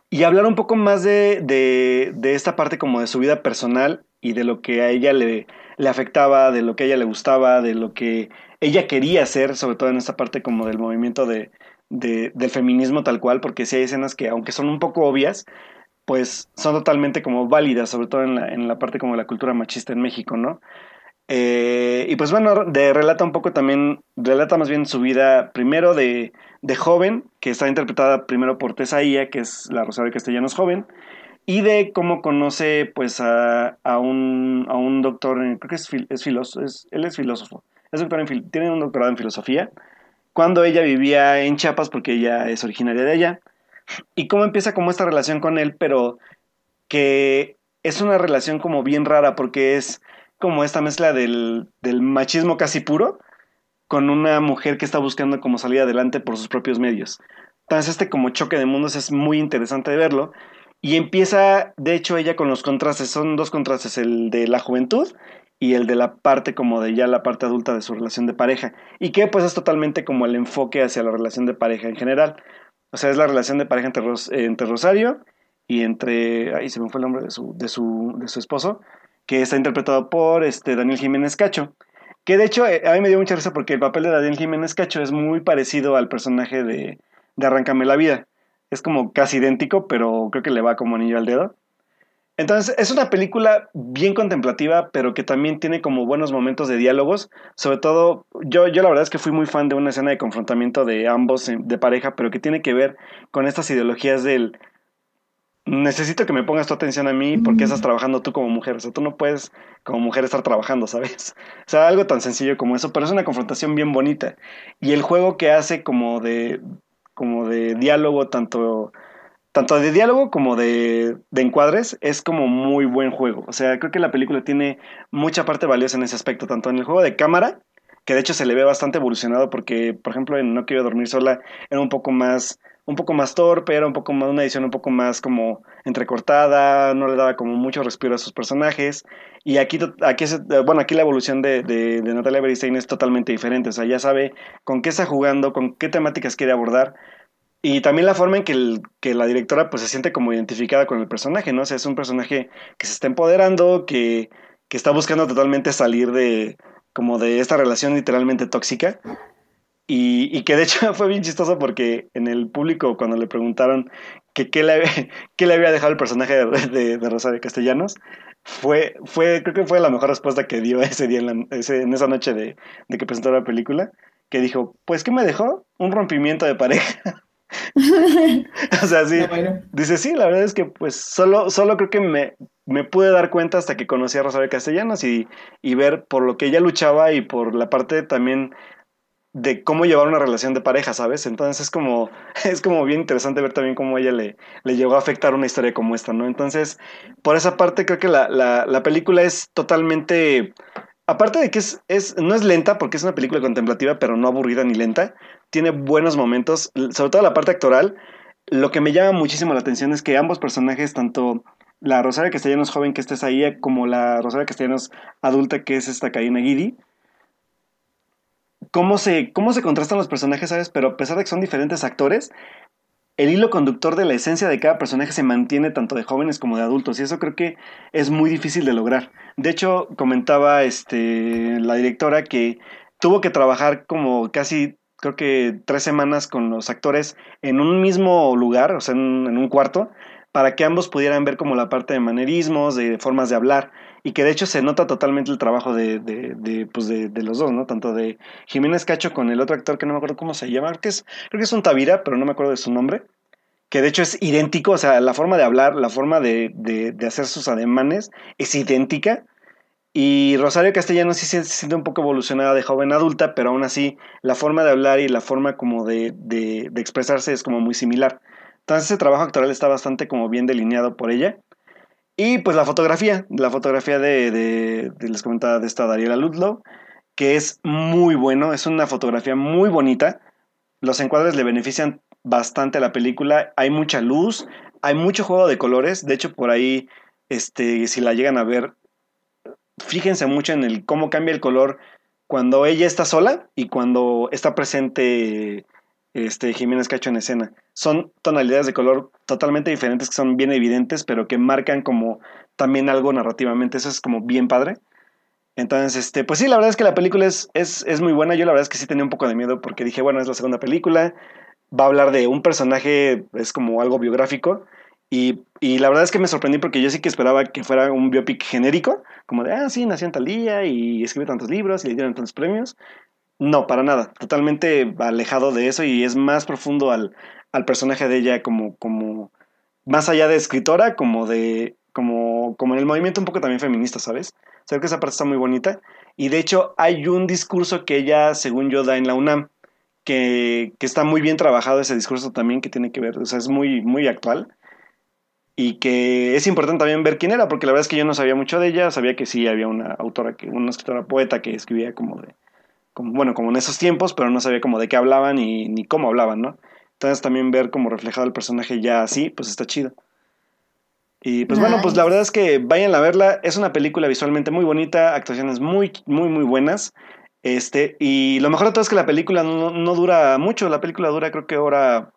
Y hablar un poco más de, de, esta parte como de su vida personal y de lo que a ella le, le afectaba, de lo que a ella le gustaba, de lo que ella quería hacer, sobre todo en esta parte como del movimiento de, del feminismo tal cual, porque sí hay escenas que, aunque son un poco obvias, pues son totalmente como válidas, sobre todo en la, en la parte como de la cultura machista en México, ¿no? Eh, y pues bueno, relata un poco también, relata más bien su vida primero de, de joven, que está interpretada primero por Tesaía, que es la Rosario Castellanos joven, y de cómo conoce pues a, a, un, a un doctor, creo que es, es filósofo, él es filósofo, es doctor en, tiene un doctorado en filosofía, cuando ella vivía en Chiapas, porque ella es originaria de allá, y cómo empieza como esta relación con él, pero que es una relación como bien rara, porque es como esta mezcla del, machismo casi puro, con una mujer que está buscando como salir adelante por sus propios medios. Entonces este como choque de mundos es muy interesante de verlo. Y empieza, de hecho, ella con los contrastes. Son dos contrastes, el de la juventud y el de la parte como de ya la parte adulta de su relación de pareja. Y que pues es totalmente como el enfoque hacia la relación de pareja en general. O sea, es la relación de pareja entre, Rosario y entre... Ahí se me fue el nombre de su, de su, de su esposo, que está interpretado por este, Daniel Jiménez Cacho. Que de hecho eh, a mí me dio mucha risa porque el papel de Daniel Jiménez Cacho es muy parecido al personaje de, de Arráncame la vida. Es como casi idéntico, pero creo que le va como anillo al dedo. Entonces, es una película bien contemplativa, pero que también tiene como buenos momentos de diálogos. Sobre todo, yo, yo la verdad es que fui muy fan de una escena de confrontamiento de ambos de pareja, pero que tiene que ver con estas ideologías del necesito que me pongas tu atención a mí porque estás trabajando tú como mujer. O sea, tú no puedes como mujer estar trabajando, ¿sabes? O sea, algo tan sencillo como eso, pero es una confrontación bien bonita. Y el juego que hace como de, como de diálogo, tanto tanto de diálogo como de, encuadres, es como muy buen juego. O sea, creo que la película tiene mucha parte valiosa en ese aspecto, tanto en el juego de cámara, que de hecho se le ve bastante evolucionado porque, por ejemplo, en No Quiero Dormir Sola era un poco más un poco más torpe, era un poco más una edición un poco más como entrecortada, no le daba como mucho respiro a sus personajes. Y aquí, aquí bueno, aquí la evolución de, de, Natalia Beristein es totalmente diferente. O sea, ya sabe con qué está jugando, con qué temáticas quiere abordar. Y también la forma en que, que, la directora pues se siente como identificada con el personaje, ¿no? O sea, es un personaje que se está empoderando, que, que está buscando totalmente salir de como de esta relación literalmente tóxica. Y, que de hecho fue bien chistoso porque en el público cuando le preguntaron que qué le, qué le había dejado el personaje de, de, Rosario Castellanos, fue, fue, creo que fue la mejor respuesta que dio ese día, en, ese, en esa noche de, de que presentó la película, que dijo, pues ¿qué me dejó? Un rompimiento de pareja. o sea, sí. Dice, sí, la verdad es que pues solo, solo creo que me, me pude dar cuenta hasta que conocí a Rosario Castellanos y, y ver por lo que ella luchaba y por la parte también de cómo llevar una relación de pareja, ¿sabes? Entonces es como, es como bien interesante ver también cómo ella le, le llegó a afectar una historia como esta, ¿no? Entonces, por esa parte creo que la, la, la película es totalmente aparte de que es, es, no es lenta, porque es una película contemplativa, pero no aburrida ni lenta, tiene buenos momentos, sobre todo la parte actoral. Lo que me llama muchísimo la atención es que ambos personajes, tanto la Rosaria Castellanos joven que estés ahí, como la Rosaria Castellanos adulta que es esta Karina Guidi, cómo se, cómo se contrastan los personajes, ¿sabes? Pero a pesar de que son diferentes actores, el hilo conductor de la esencia de cada personaje se mantiene tanto de jóvenes como de adultos y eso creo que es muy difícil de lograr. De hecho, comentaba este, la directora que tuvo que trabajar como casi, creo que tres semanas con los actores en un mismo lugar, o sea, en, un cuarto, para que ambos pudieran ver como la parte de manerismos, de formas de hablar, y que de hecho se nota totalmente el trabajo de, de, pues de, los dos, ¿no? Tanto de Jiménez Cacho con el otro actor que no me acuerdo cómo se llama, creo que es, creo que es un Tavira, pero no me acuerdo de su nombre, que de hecho es idéntico, o sea, la forma de hablar, la forma de, de hacer sus ademanes es idéntica. Y Rosario Castellano sí se siente un poco evolucionada de joven adulta, pero aún así la forma de hablar y la forma como de, de, de expresarse es como muy similar. Entonces ese trabajo actoral está bastante como bien delineado por ella. Y pues la fotografía, la fotografía de, de, les comentaba de esta Dariela Ludlow, que es muy bueno, es una fotografía muy bonita. Los encuadres le benefician bastante a la película, hay mucha luz, hay mucho juego de colores, de hecho por ahí, este, si la llegan a ver, fíjense mucho en el cómo cambia el color cuando ella está sola y cuando está presente este, Jiménez Cacho en escena. Son tonalidades de color totalmente diferentes que son bien evidentes, pero que marcan como también algo narrativamente. Eso es como bien padre. Entonces, este, pues sí, la verdad es que la película es, es, es, muy buena. Yo la verdad es que sí tenía un poco de miedo porque dije, bueno, es la segunda película. va a hablar de un personaje, es como algo biográfico, y, y, la verdad es que me sorprendí porque yo sí que esperaba que fuera un biopic genérico, como de, ah, sí, nació en tal día y escribió tantos libros y le dieron tantos premios. No, para nada, totalmente alejado de eso y es más profundo al, al personaje de ella como, como, más allá de escritora, como de, como, como en el movimiento un poco también feminista, ¿sabes? O que esa parte está muy bonita. Y de hecho hay un discurso que ella, según yo, da en la UNAM, que, que está muy bien trabajado ese discurso también, que tiene que ver, o sea, es muy, muy actual y que es importante también ver quién era, porque la verdad es que yo no sabía mucho de ella, sabía que sí había una autora, que, una escritora poeta que escribía como de, como, bueno, como en esos tiempos, pero no sabía como de qué hablaban y, ni cómo hablaban, ¿no? Entonces también ver como reflejado el personaje ya así, pues está chido. Y pues bueno, pues la verdad es que vayan a verla, es una película visualmente muy bonita, actuaciones muy, muy, muy buenas. Este, y lo mejor de todo es que la película no, no dura mucho, la película dura creo que hora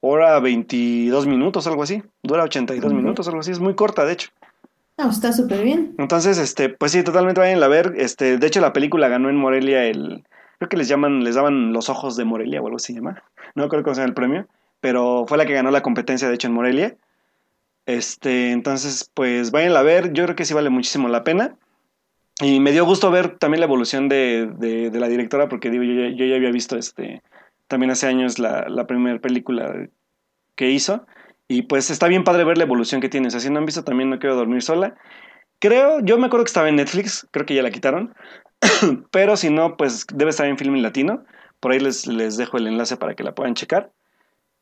hora 22 minutos, algo así. Dura 82 minutos, algo así. Es muy corta, de hecho. No, está súper bien. Entonces, este, pues sí, totalmente vayan a ver. Este, de hecho, la película ganó en Morelia el. Creo que les llaman, les daban los ojos de Morelia o algo así se llama. No creo que sea el premio. Pero fue la que ganó la competencia, de hecho, en Morelia. Este, entonces, pues vayan a ver. Yo creo que sí vale muchísimo la pena. Y me dio gusto ver también la evolución de, de, la directora, porque digo, yo, yo ya había visto este también hace años la, la primera película que hizo. Y pues está bien padre ver la evolución que tiene. O sea, si no han visto también No Quiero Dormir Sola. Creo, yo me acuerdo que estaba en Netflix, creo que ya la quitaron. Pero si no, pues debe estar en Film Latino. Por ahí les, les dejo el enlace para que la puedan checar.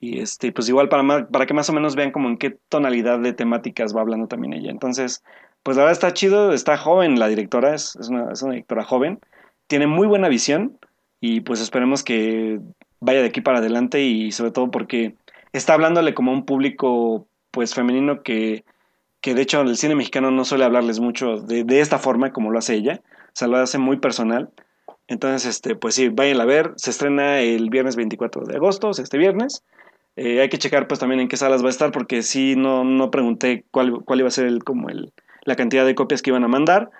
Y este, pues igual para, para que más o menos vean como en qué tonalidad de temáticas va hablando también ella. Entonces, pues la verdad está chido, está joven la directora, es, es, una, es una directora joven. Tiene muy buena visión y pues esperemos que vaya de aquí para adelante y sobre todo porque está hablándole como a un público pues femenino que, que de hecho el cine mexicano no suele hablarles mucho de, de, esta forma como lo hace ella, sea, lo hace muy personal. Entonces, este, pues sí, vayan a ver, se estrena el viernes 24 de agosto, este viernes. Eh, hay que checar pues también en qué salas va a estar porque sí no, no pregunté cuál, cuál iba a ser el, como el, la cantidad de copias que iban a mandar.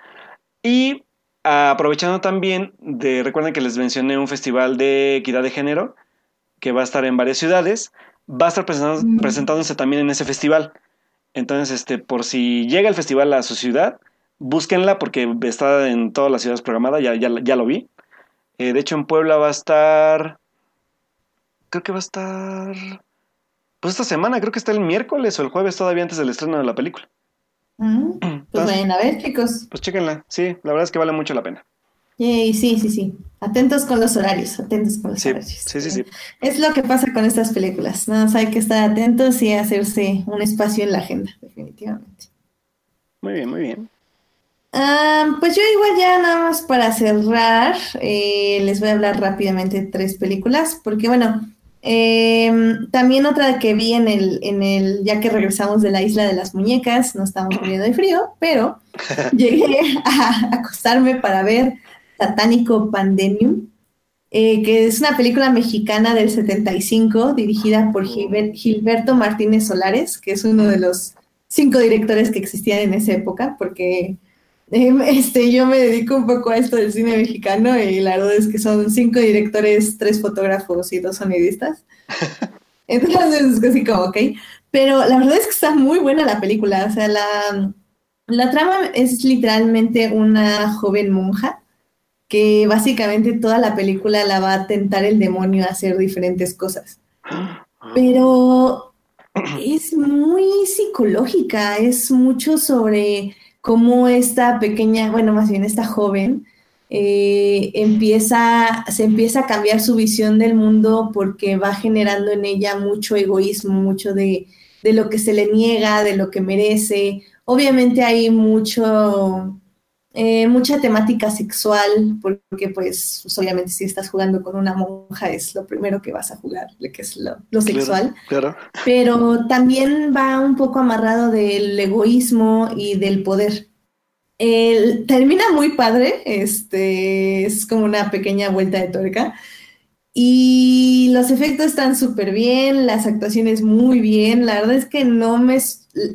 Y aprovechando también de, recuerden que les mencioné un festival de equidad de género que va a estar en varias ciudades, va a estar mm. presentándose también en ese festival. Entonces, este, por si llega el festival a su ciudad, búsquenla porque está en todas las ciudades programadas, ya, ya, ya lo vi. Eh, de hecho, en Puebla va a estar, creo que va a estar, pues esta semana, creo que está el miércoles o el jueves todavía antes del estreno de la película. Mm, pues vayan a ver, chicos. Pues chéquenla, sí, la verdad es que vale mucho la pena. Yay, sí, sí, sí. Atentos con los horarios, atentos con los sí, horarios. Sí, sí, sí. Es lo que pasa con estas películas. ¿no? hay que estar atentos y hacerse un espacio en la agenda, definitivamente. Muy bien, muy bien. Um, pues yo igual ya nada más para cerrar, eh, les voy a hablar rápidamente de tres películas, porque bueno, eh, también otra que vi en el, en el, ya que regresamos de la isla de las muñecas, no estamos muriendo de frío, pero llegué a acostarme para ver Satánico Pandemium, eh, que es una película mexicana del 75, dirigida por Gilberto Martínez Solares, que es uno de los cinco directores que existían en esa época, porque Em, este, yo me dedico un poco a esto del cine mexicano y la verdad es que son cinco directores, tres fotógrafos y dos sonidistas. Entonces es casi como, ok. Pero la verdad es que está muy buena la película. O sea, la, la trama es literalmente una joven monja que básicamente toda la película la va a tentar el demonio a hacer diferentes cosas. Pero es muy psicológica, es mucho sobre cómo esta pequeña, bueno, más bien esta joven, eh, empieza, se empieza a cambiar su visión del mundo porque va generando en ella mucho egoísmo, mucho de, de lo que se le niega, de lo que merece. Obviamente hay mucho, eh, mucha temática sexual, porque pues, pues, obviamente si estás jugando con una monja es lo primero que vas a jugar, que es lo, sexual. Claro, Pero también va un poco amarrado del egoísmo y del poder. termina muy padre, este, es como una pequeña vuelta de tuerca. Y los efectos están súper bien, las actuaciones muy bien. La verdad es que no me...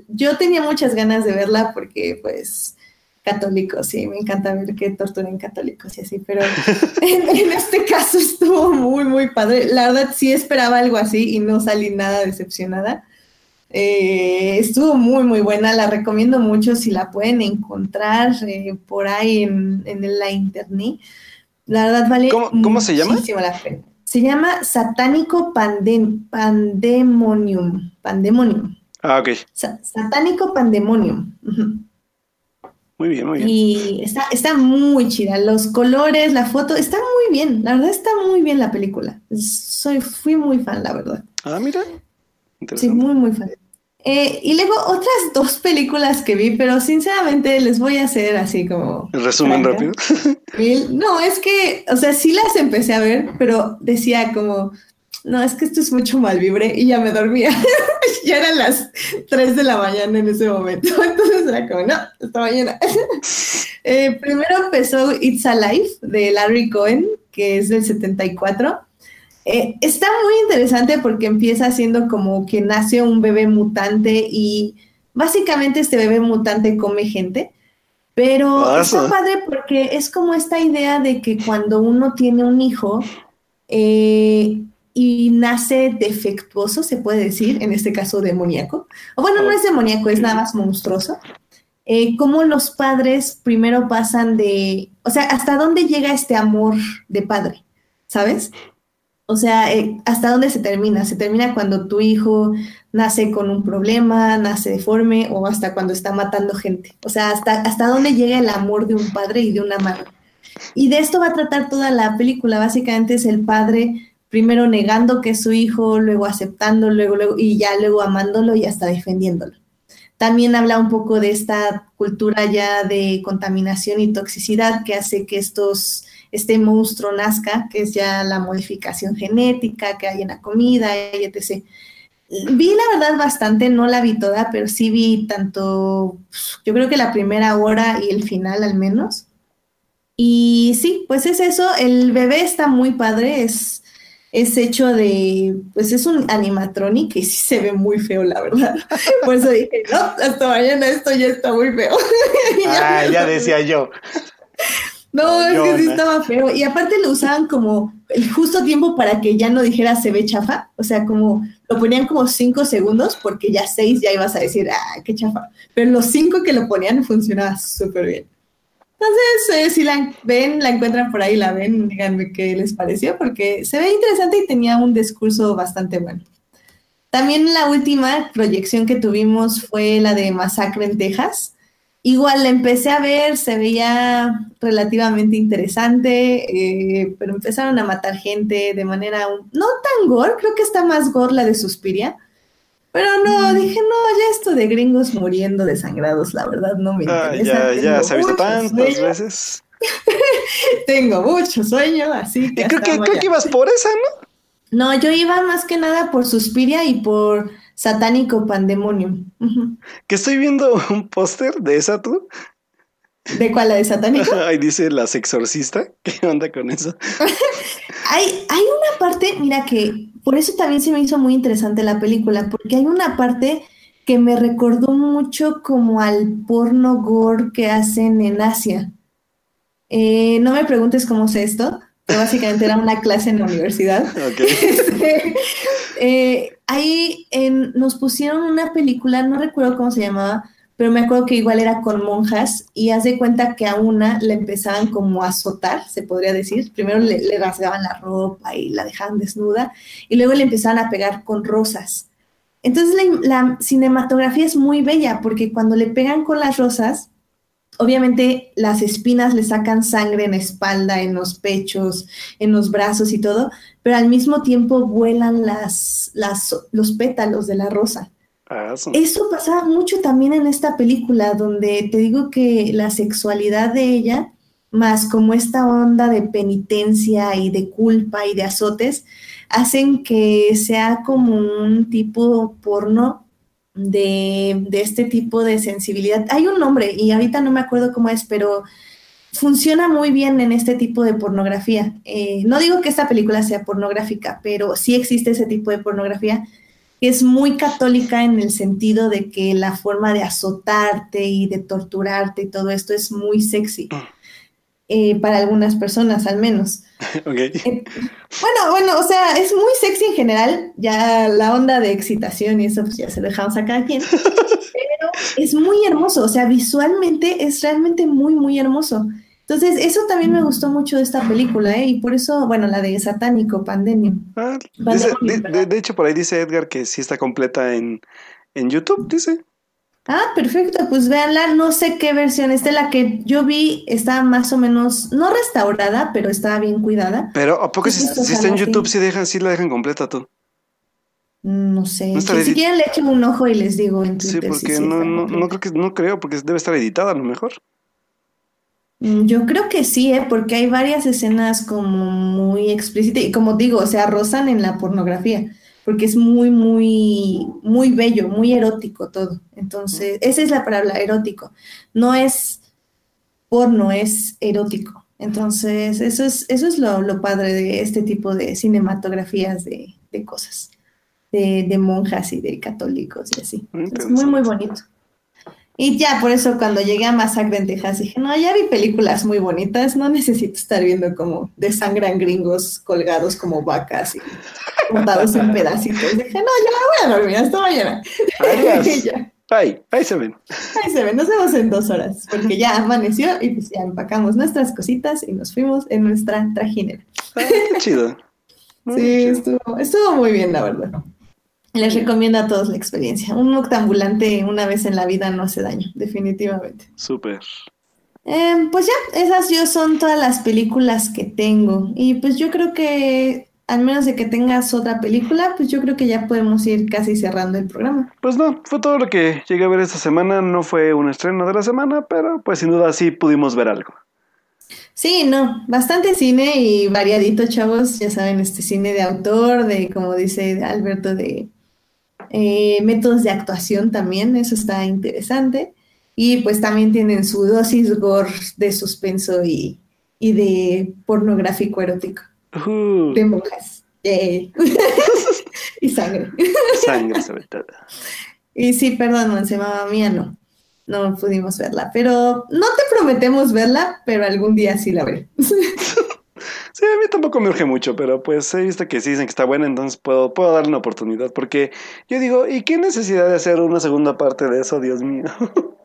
Yo tenía muchas ganas de verla porque pues católicos, sí, me encanta ver que torturen católicos y así, pero en, este caso estuvo muy, muy padre. La verdad sí esperaba algo así y no salí nada decepcionada. Eh, estuvo muy, muy buena, la recomiendo mucho si la pueden encontrar eh, por ahí en, la internet. La verdad vale ¿Cómo, se llama? La pena. Se llama Satánico Pandemonium. Pandemonium. Ah, ok. satánico Pandemonium. Muy bien, muy bien. Y está, está muy chida. Los colores, la foto, está muy bien. La verdad está muy bien la película. Soy, fui muy fan, la verdad. Ah, mira. Sí, muy, muy fan. Eh, y luego otras dos películas que vi, pero sinceramente les voy a hacer así como... Resumen rápido. No, es que, o sea, sí las empecé a ver, pero decía como, no, es que esto es mucho mal vibre y ya me dormía. ya eran las 3 de la mañana en ese momento. Entonces era como, no, esta mañana. Eh, primero empezó It's Alive de Larry Cohen, que es del 74. Eh, está muy interesante porque empieza siendo como que nace un bebé mutante y básicamente este bebé mutante come gente. Pero está padre porque es como esta idea de que cuando uno tiene un hijo, eh, y nace defectuoso, se puede decir, en este caso demoníaco. O bueno, no es demoníaco, es nada más monstruoso. Eh, cómo los padres primero pasan de, o sea, hasta dónde llega este amor de padre, ¿sabes? O sea, eh, hasta dónde se termina. Se termina cuando tu hijo nace con un problema, nace deforme o hasta cuando está matando gente. O sea, hasta, hasta dónde llega el amor de un padre y de una madre. Y de esto va a tratar toda la película. Básicamente es el padre primero negando que es su hijo, luego aceptando, luego, luego, y ya luego amándolo y hasta defendiéndolo. También habla un poco de esta cultura ya de contaminación y toxicidad que hace que estos, este monstruo nazca, que es ya la modificación genética que hay en la comida, etc. Vi la verdad bastante, no la vi toda, pero sí vi tanto, yo creo que la primera hora y el final al menos. Y sí, pues es eso, el bebé está muy padre, es, es hecho de, pues es un animatronic y sí se ve muy feo, la verdad. Por eso dije, no, hasta mañana esto ya está muy feo. ah, ya decía yo. No, es que sí estaba feo. Y aparte lo usaban como el justo tiempo para que ya no dijera se ve chafa. O sea, como lo ponían como cinco segundos porque ya seis ya ibas a decir, ah, qué chafa. Pero los cinco que lo ponían funcionaba súper bien. Entonces, eh, si la ven, la encuentran por ahí, la ven, díganme qué les pareció, porque se ve interesante y tenía un discurso bastante bueno. También la última proyección que tuvimos fue la de Masacre en Texas. Igual la empecé a ver, se veía relativamente interesante, eh, pero empezaron a matar gente de manera no tan gore, creo que está más gore la de Suspiria, pero no, mm. dije, no, ya esto de gringos muriendo desangrados, la verdad no me ah, interesa. ya, ya se ha visto tantas veces. Tengo mucho sueño, así que. creo, que, creo que ibas por esa, ¿no? No, yo iba más que nada por Suspiria y por Satánico Pandemonium. Que estoy viendo un póster de esa tú. ¿De cuál? ¿La de Satánico? Ahí dice Las Exorcista. ¿Qué onda con eso? hay, hay una parte, mira que por eso también se me hizo muy interesante la película, porque hay una parte que me recordó mucho como al porno gore que hacen en Asia. Eh, no me preguntes cómo sé esto, pero básicamente era una clase en la universidad. Este, eh, ahí nos pusieron una película, no recuerdo cómo se llamaba, pero me acuerdo que igual era con monjas y haz de cuenta que a una le empezaban como a azotar, se podría decir. Primero le, rasgaban la ropa y la dejaban desnuda y luego le empezaban a pegar con rosas. Entonces la, cinematografía es muy bella porque cuando le pegan con las rosas, obviamente las espinas le sacan sangre en la espalda, en los pechos, en los brazos y todo, pero al mismo tiempo vuelan las, las, los pétalos de la rosa. Eso pasaba mucho también en esta película, donde te digo que la sexualidad de ella, más como esta onda de penitencia y de culpa y de azotes, hacen que sea como un tipo porno de, este tipo de sensibilidad. Hay un nombre y ahorita no me acuerdo cómo es, pero funciona muy bien en este tipo de pornografía. Eh, no digo que esta película sea pornográfica, pero sí existe ese tipo de pornografía que es muy católica en el sentido de que la forma de azotarte y de torturarte y todo esto es muy sexy. eh, para algunas personas al menos. Eh, bueno, bueno, o sea, es muy sexy en general, ya la onda de excitación y eso pues ya se dejamos a cada quien, pero es muy hermoso, o sea, visualmente es realmente muy, muy hermoso. Entonces, eso también me gustó mucho de esta película, ¿eh? Y por eso, bueno, la de Satánico, Pandemium. Ah, dice- de, hecho, por ahí dice Edgar que sí está completa en, en YouTube, dice. Ah, perfecto, pues véanla, no sé qué versión, esta la que yo vi está más o menos, no restaurada, pero estaba bien cuidada. Pero ¿a poco Sí, si, si está en YouTube, sí. sí, dejan, sí la dejan completa tú? No sé, No está que si quieren le echo un ojo y les digo en Sí, Twitter si porque sí no, está no, creo que, no creo, porque debe estar editada a lo mejor. Mm, Yo creo que sí, ¿eh? Porque hay varias escenas como muy explícitas y como digo, o sea, rozan en la pornografía, porque es muy, muy, muy bello, muy erótico todo. Entonces, esa es la palabra, erótico. No es porno, es erótico. Entonces, eso es, eso es lo, lo padre de este tipo de cinematografías de, de cosas, de, de monjas y de católicos y así. Es muy, muy bonito. Y ya, por eso cuando llegué a Masacre en Texas dije, no, ya vi películas muy bonitas, no necesito estar viendo como desangran gringos colgados como vacas y cortados en pedacitos. Dije, no, ya me voy a dormir, hasta mañana. Adiós. Y ya, Ahí, ahí se ven. ahí se ve, nos vemos en dos horas, porque ya amaneció y pues ya empacamos nuestras cositas y nos fuimos en nuestra trajinera. Ah, qué chido. Muy Sí, chido. estuvo, estuvo muy bien, la verdad. Les recomiendo a todos la experiencia. Un octambulante una vez en la vida no hace daño, definitivamente. Súper. Eh, pues ya, esas yo son todas las películas que tengo. Y pues yo creo que, al menos de que tengas otra película, pues yo creo que ya podemos ir casi cerrando el programa. Pues no, fue todo lo que llegué a ver esta semana. No fue un estreno de la semana, pero pues sin duda sí pudimos ver algo. Sí, no, bastante cine y variadito, chavos. Ya saben, este cine de autor, de, como dice Alberto, de eh, métodos de actuación también, eso está interesante. Y pues también tienen su dosis gore de suspenso y, y de pornográfico erótico. Uh, de monjas. Y sangre. sangre sobre todo. Y sí, perdón, Monse, mamá mía, no. No pudimos verla. Pero no te prometemos verla, pero algún día sí la veré. Sí, a mí tampoco me urge mucho, pero pues he visto que sí dicen que está buena, entonces puedo, puedo darle una oportunidad. Porque yo digo, ¿y qué necesidad de hacer una segunda parte de eso, Dios mío?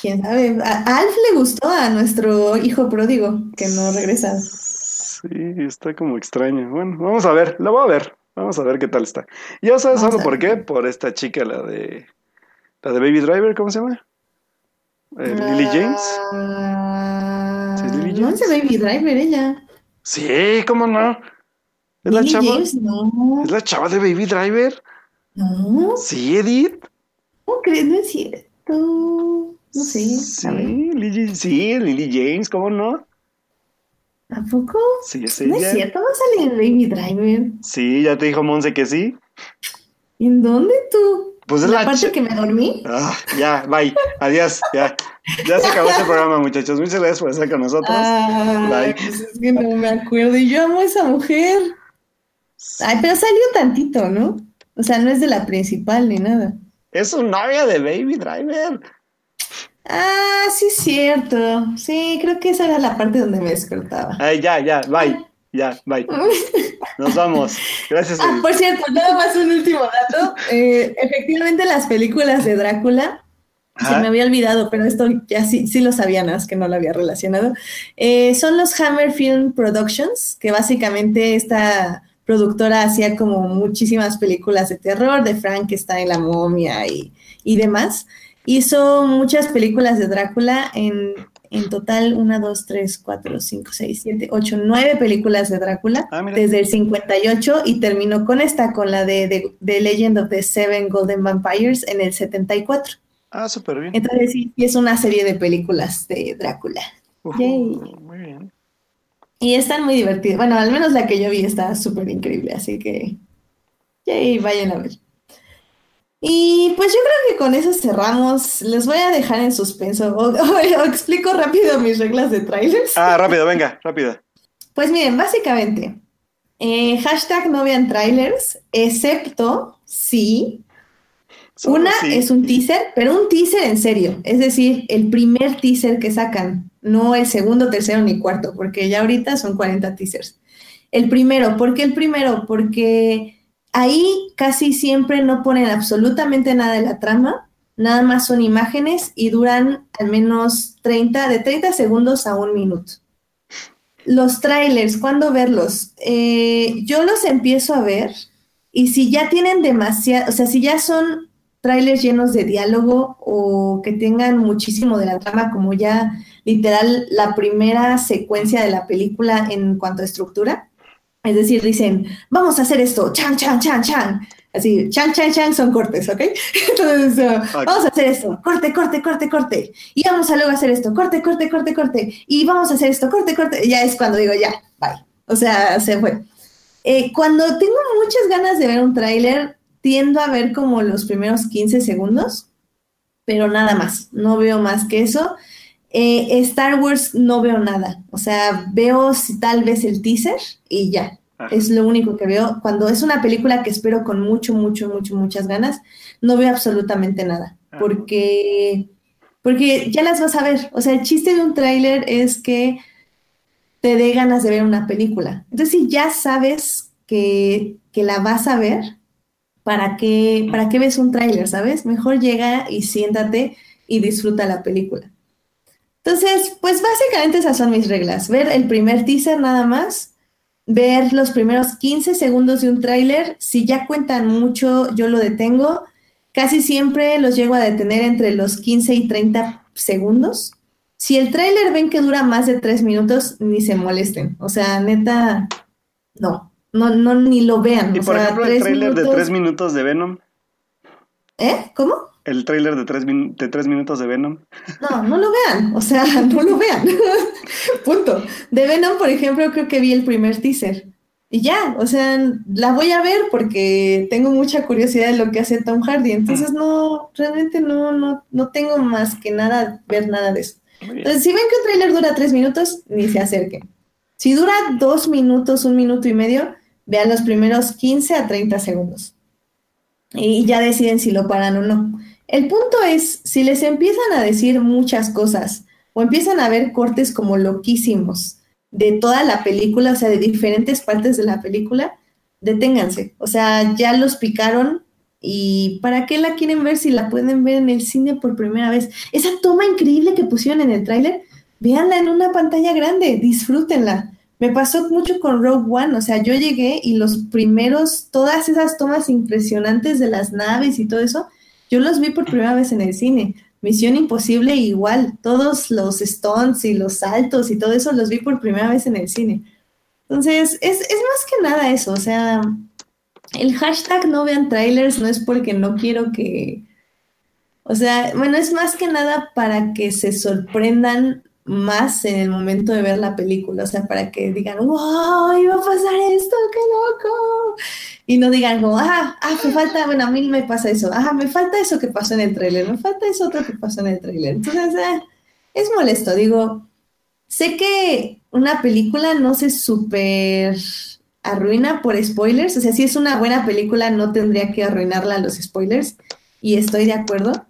Quién sabe. A Alf le gustó a nuestro hijo pródigo, que no regresa. Sí, está como extraño. Bueno, vamos a ver, la voy a ver. Vamos a ver qué tal está. ¿Ya sabes Vamos solo por qué? Por esta chica, la de. La de Baby Driver, ¿cómo se llama? Eh, Lily James. Ah, ¿Sí es Lily no es de? Baby Driver, ella. Sí, ¿cómo no? ¿Es la chava? James, no. ¿Es la chava de Baby Driver? No, Sí, Edith. ¿cómo crees? No es cierto. No sé. Sí, Lily, sí, Lily James, ¿cómo no? ¿a poco? Sí, es No es ella. cierto, va a salir Baby Driver. Sí, ya te dijo Monse que sí. ¿En dónde tú? Pues es ¿En la la parte que me dormí? Ah, ya, bye. Adiós, ya. Ya se acabó este programa, muchachos. Muchas gracias por estar con nosotros. Bye. pues es que no me acuerdo. Y yo amo a esa mujer. Ay, pero salió tantito, ¿no? O sea, no es de la principal ni nada. Es su novia de Baby Driver. Ah, sí es cierto. Sí, creo que esa era la parte donde me despertaba. Ay, ya, ya, bye. Ya, bye. Nos vamos. Gracias. Ah, por cierto, nada más un último dato. Eh, efectivamente, las películas de Drácula, se me había olvidado, pero esto ya sí, sí lo sabía, nada más que no lo había relacionado. Eh, son los Hammer Film Productions, que básicamente esta productora hacía como muchísimas películas de terror, de Frankenstein, la momia y, y demás. Hizo muchas películas de Drácula en, en total, una, dos, tres, cuatro, cinco, seis, siete, ocho, nueve películas de Drácula Ah, desde el 58 y terminó con esta, con la de, de, de Legend of the Seven Golden Vampires en el 74. Ah, súper bien. Entonces sí, es una serie de películas de Drácula. Yay. muy bien. Y están muy divertidas. Bueno, al menos la que yo vi está súper increíble, así que yay, vayan a ver. Y pues yo creo que con eso cerramos. Les voy a dejar en suspenso. O, o- o explico rápido mis reglas de trailers. Ah, rápido, venga, rápido. Pues miren, básicamente, eh, hashtag no vean trailers, excepto. Solo Una sí. es un teaser, pero un teaser en serio. Es decir, el primer teaser que sacan, no el segundo, tercero ni cuarto, porque ya ahorita son 40 teasers. El primero, ¿por qué el primero? Porque ahí casi siempre no ponen absolutamente nada de la trama, nada más son imágenes y duran al menos 30, de 30 segundos a un minuto. Los trailers, ¿cuándo verlos? Eh, yo los empiezo a ver y si ya tienen demasiado, o sea, si ya son trailers llenos de diálogo o que tengan muchísimo de la trama, como ya literal la primera secuencia de la película en cuanto a estructura, es decir, dicen, vamos a hacer esto, chan, chan, chan, chan. Así, chan, chan, chan son cortes, ¿ok? Entonces, uh, Ok. vamos a hacer esto, corte, corte, corte, corte. Y vamos a luego hacer esto, corte, corte, corte, corte. Y vamos a hacer esto, corte, corte. Ya es cuando digo, ya, bye. O sea, se fue. Eh, cuando tengo muchas ganas de ver un tráiler, tiendo a ver como los primeros 15 segundos, pero nada más. No veo más que eso. Eh, Star Wars no veo nada. O sea, veo si tal vez el teaser y ya. Ajá. Es lo único que veo. Cuando es una película que espero con mucho, mucho, mucho, muchas ganas, no veo absolutamente nada. Ajá. Porque, porque ya las vas a ver. O sea, el chiste de un tráiler es que te dé ganas de ver una película. Entonces, si ya sabes que, que la vas a ver, ¿para qué, ¿para qué ves un tráiler, sabes? Mejor llega y siéntate y disfruta la película. Entonces, pues básicamente esas son mis reglas. Ver el primer teaser nada más, ver los primeros 15 segundos de un tráiler. Si ya cuentan mucho, yo lo detengo. Casi siempre los llego a detener entre los 15 y 30 segundos. Si el tráiler ven que dura más de 3 minutos, ni se molesten. O sea, neta, no, no, no, ni lo vean. Y o por sea, ejemplo, el tráiler de minutos- tres minutos de Venom. ¿Eh? ¿Cómo? El tráiler de tres, de tres minutos de Venom. No, no lo vean, o sea, no lo vean. Punto. De Venom, por ejemplo, creo que vi el primer teaser. Y ya, o sea, la voy a ver porque tengo mucha curiosidad de lo que hace Tom Hardy. Entonces, no, realmente no, no, no tengo más que nada, ver nada de eso. Entonces, si ven que un tráiler dura tres minutos, ni se acerquen. Si dura dos minutos, un minuto y medio, vean los primeros 15 a 30 segundos. Y ya deciden si lo paran o no. El punto es, si les empiezan a decir muchas cosas o empiezan a ver cortes como loquísimos de toda la película, o sea, de diferentes partes de la película, deténganse. O sea, ya los picaron y ¿para qué la quieren ver si la pueden ver en el cine por primera vez? Esa toma increíble que pusieron en el tráiler, véanla en una pantalla grande, disfrútenla. Me pasó mucho con Rogue One, o sea, yo llegué y los primeros, todas esas tomas impresionantes de las naves y todo eso, yo los vi por primera vez en el cine. Misión Imposible igual, todos los stunts y los saltos y todo eso los vi por primera vez en el cine. Entonces, es, es más que nada eso, o sea, el hashtag no vean trailers no es porque no quiero que, o sea, bueno, es más que nada para que se sorprendan más en el momento de ver la película, o sea, para que digan, wow, iba a pasar esto, qué loco. Y no digan como, ah, ah, me falta, bueno, a mí me pasa eso, ah, me falta eso que pasó en el tráiler, me falta eso otro que pasó en el tráiler. Entonces, eh, es molesto, digo, sé que una película no se súper arruina por spoilers, o sea, si es una buena película no tendría que arruinarla los spoilers, y estoy de acuerdo,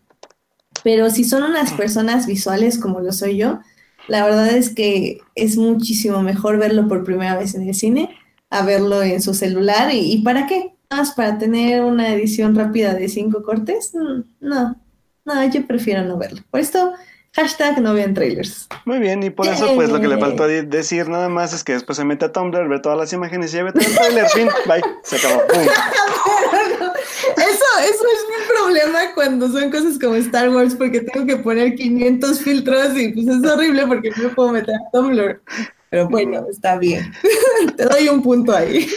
pero si son unas personas visuales como lo soy yo, la verdad es que es muchísimo mejor verlo por primera vez en el cine a verlo en su celular. ¿Y, y para qué? ¿Nada más para tener una edición rápida de cinco cortes? Mm, No, no, yo prefiero no verlo. Por esto, hashtag no vean trailers. Muy bien, y por eso, pues lo que le faltó de- decir nada más es que después se mete a Tumblr, ve todas las imágenes y ya ve todo el trailer. Fin, bye, se acabó. Pum. Eso, eso es mi problema cuando son cosas como Star Wars, porque tengo que poner 500 filtros y pues es horrible porque no me puedo meter a Tumblr. Pero bueno, está bien. Te doy un punto ahí.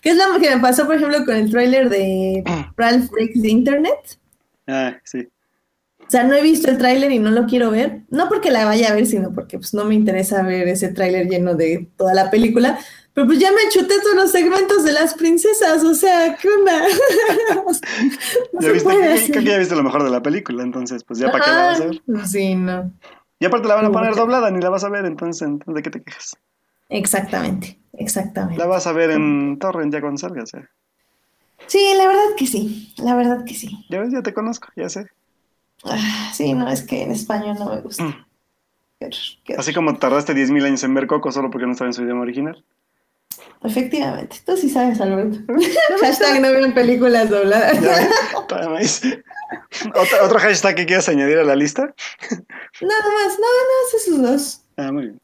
¿Qué es lo que me pasó, por ejemplo, con el tráiler de Ralph Breaks the Internet? Ah, sí. O sea, no he visto el tráiler y no lo quiero ver. No porque la vaya a ver, sino porque pues no me interesa ver ese tráiler lleno de toda la película. Pero pues ya me chuté todos los segmentos de las princesas. O sea, ¿qué onda? No Ya viste, así. que ya viste lo mejor de la película, entonces, pues ya para qué la vas a ver. Sí, no. Y aparte la van a poner que- doblada, ni la vas a ver, entonces, entonces, ¿de qué te quejas? Exactamente, exactamente. La vas a ver en Torrent ya cuando salga, o sea. Sí, la verdad que sí, la verdad que sí. Ya ves, ya te conozco, ya sé. Ah, sí, no, es que en español no me gusta. Mm. Qué qué. Así como tardaste 10.000 años en ver Coco solo porque no estaba en su idioma original. Efectivamente, tú sí sabes, Alberto. Hashtag no veo películas dobladas. ¿Otro, otro hashtag que quieras añadir a la lista? Nada más, nada más esos dos. Ah, muy bien.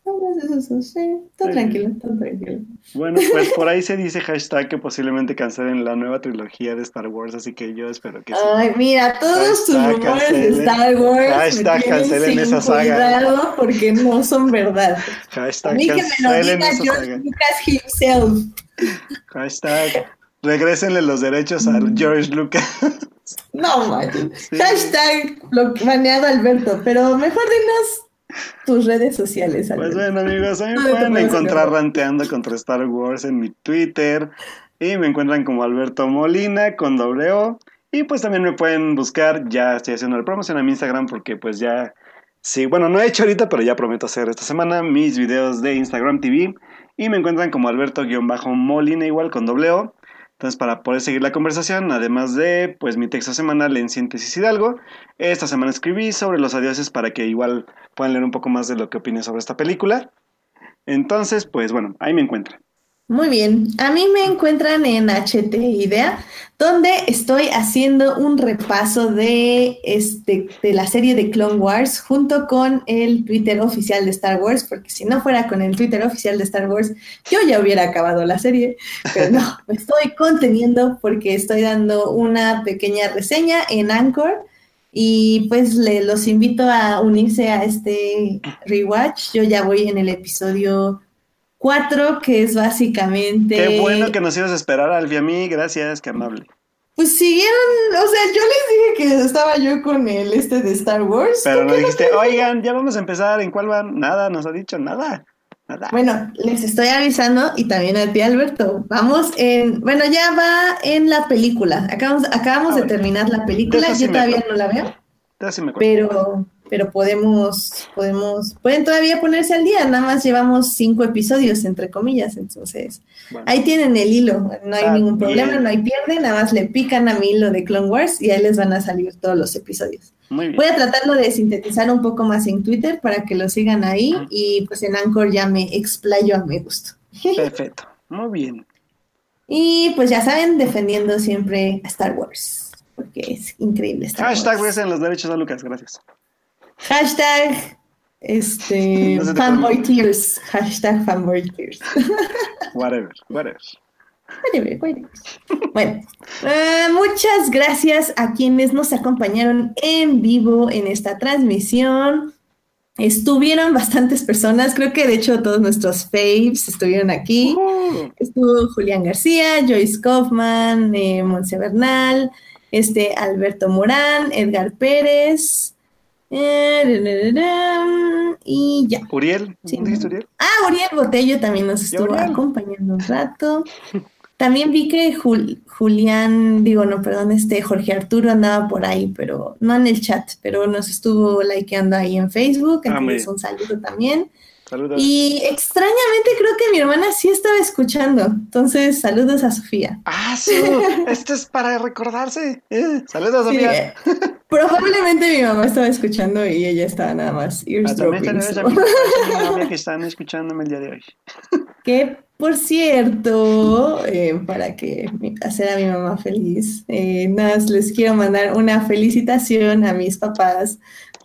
Sí. tranquilo, todo tranquilo. Bueno, pues por ahí se dice hashtag que posiblemente cancelen la nueva trilogía de Star Wars, así que yo espero que sí. Ay, mira, todos tus rumores de. Star Wars Hashtag me cancelen sin esa saga. porque no son verdad. A Hashtag mí que me lo cancelen diga esa George. Lucas himself. Hashtag regrésenle los derechos a George Lucas. No, man. Sí. Hashtag blo- baneado Alberto, pero mejor dinos tus redes sociales, Pues Alberto. bueno, amigos, a mí me pueden encontrar ranteando contra Star Wars en mi Twitter. Y me encuentran como Alberto Molina con doble O. Y pues también me pueden buscar, ya estoy haciendo la promoción a mi Instagram porque pues ya, sí, bueno, no he hecho ahorita, pero ya prometo hacer esta semana mis videos de Instagram TV. Y me encuentran como Alberto-Molina igual con doble O. Entonces, para poder seguir la conversación, además de pues mi texto semanal en Síntesis Hidalgo, esta semana escribí sobre los adioses para que igual puedan leer un poco más de lo que opiné sobre esta película. Entonces, pues bueno, ahí me encuentran. Muy bien, a mí me encuentran en HT Idea, donde estoy haciendo un repaso de, este, de la serie de Clone Wars junto con el Twitter oficial de Star Wars, porque si no fuera con el Twitter oficial de Star Wars, yo ya hubiera acabado la serie, pero no, me estoy conteniendo porque estoy dando una pequeña reseña en Anchor. Y pues le, los invito a unirse a este rewatch. Yo ya voy en el episodio 4, que es básicamente... Qué bueno que nos ibas a esperar, Alfie, a mí. Gracias, qué amable. Pues siguieron, o sea, yo les dije que estaba yo con el este de Star Wars. Pero ¿por no dijiste, oigan, ya vamos a empezar. ¿En cuál van? Nada, nos ha dicho nada. Nada. Bueno, les estoy avisando y también a ti, Alberto. Vamos en, bueno, ya va en la película. Acabamos, acabamos Ah, de terminar la película. Sí Yo todavía no la veo, sí me pero, pero podemos, podemos, pueden todavía ponerse al día. Nada más llevamos cinco episodios, entre comillas. Entonces, Bueno, ahí tienen el hilo. No hay Ah, ningún problema, bien. no hay pierde. Nada más le pican a mi hilo de Clone Wars y ahí les van a salir todos los episodios. muy bien. Voy a tratarlo de sintetizar un poco más en Twitter para que lo sigan ahí y pues en Anchor ya me explayo a mi gusto. Perfecto. Muy bien. Y pues ya saben, defendiendo siempre a Star Wars, porque es increíble Star Hashtag Wars. en los derechos a Lucas. Gracias. Hashtag este, No fanboy tears. Hashtag fanboy tears. Whatever, whatever. Whatever, whatever. Bueno, eh, muchas gracias a quienes nos acompañaron en vivo en esta transmisión. Estuvieron bastantes personas, creo que de hecho todos nuestros faves estuvieron aquí. Uh, Estuvo Julián García, Joyce Kaufman, eh, Monse Bernal, este, Alberto Morán, Edgar Pérez, y ya. Uriel. Sí. ¿Dijiste Uriel? Ah, Uriel Botello también nos estuvo acompañando un rato. También vi que Jul- Julián, digo, no, perdón, este Jorge Arturo andaba por ahí, pero no en el chat, pero nos estuvo likeando ahí en Facebook, Ah, entonces un saludo también. Saludos. Y extrañamente creo que mi hermana sí estaba escuchando, entonces saludos a Sofía. Ah, sí. Esto es para recordarse. Eh, saludos, Sí, Sofía. eh, probablemente mi mamá estaba escuchando y ella estaba nada más Ah, también eavesdropping, saludos a so- mi, a mi novia que están escuchándome el día de hoy. Que por cierto, eh, para que hacer a mi mamá feliz, eh, nada, más les quiero mandar una felicitación a mis papás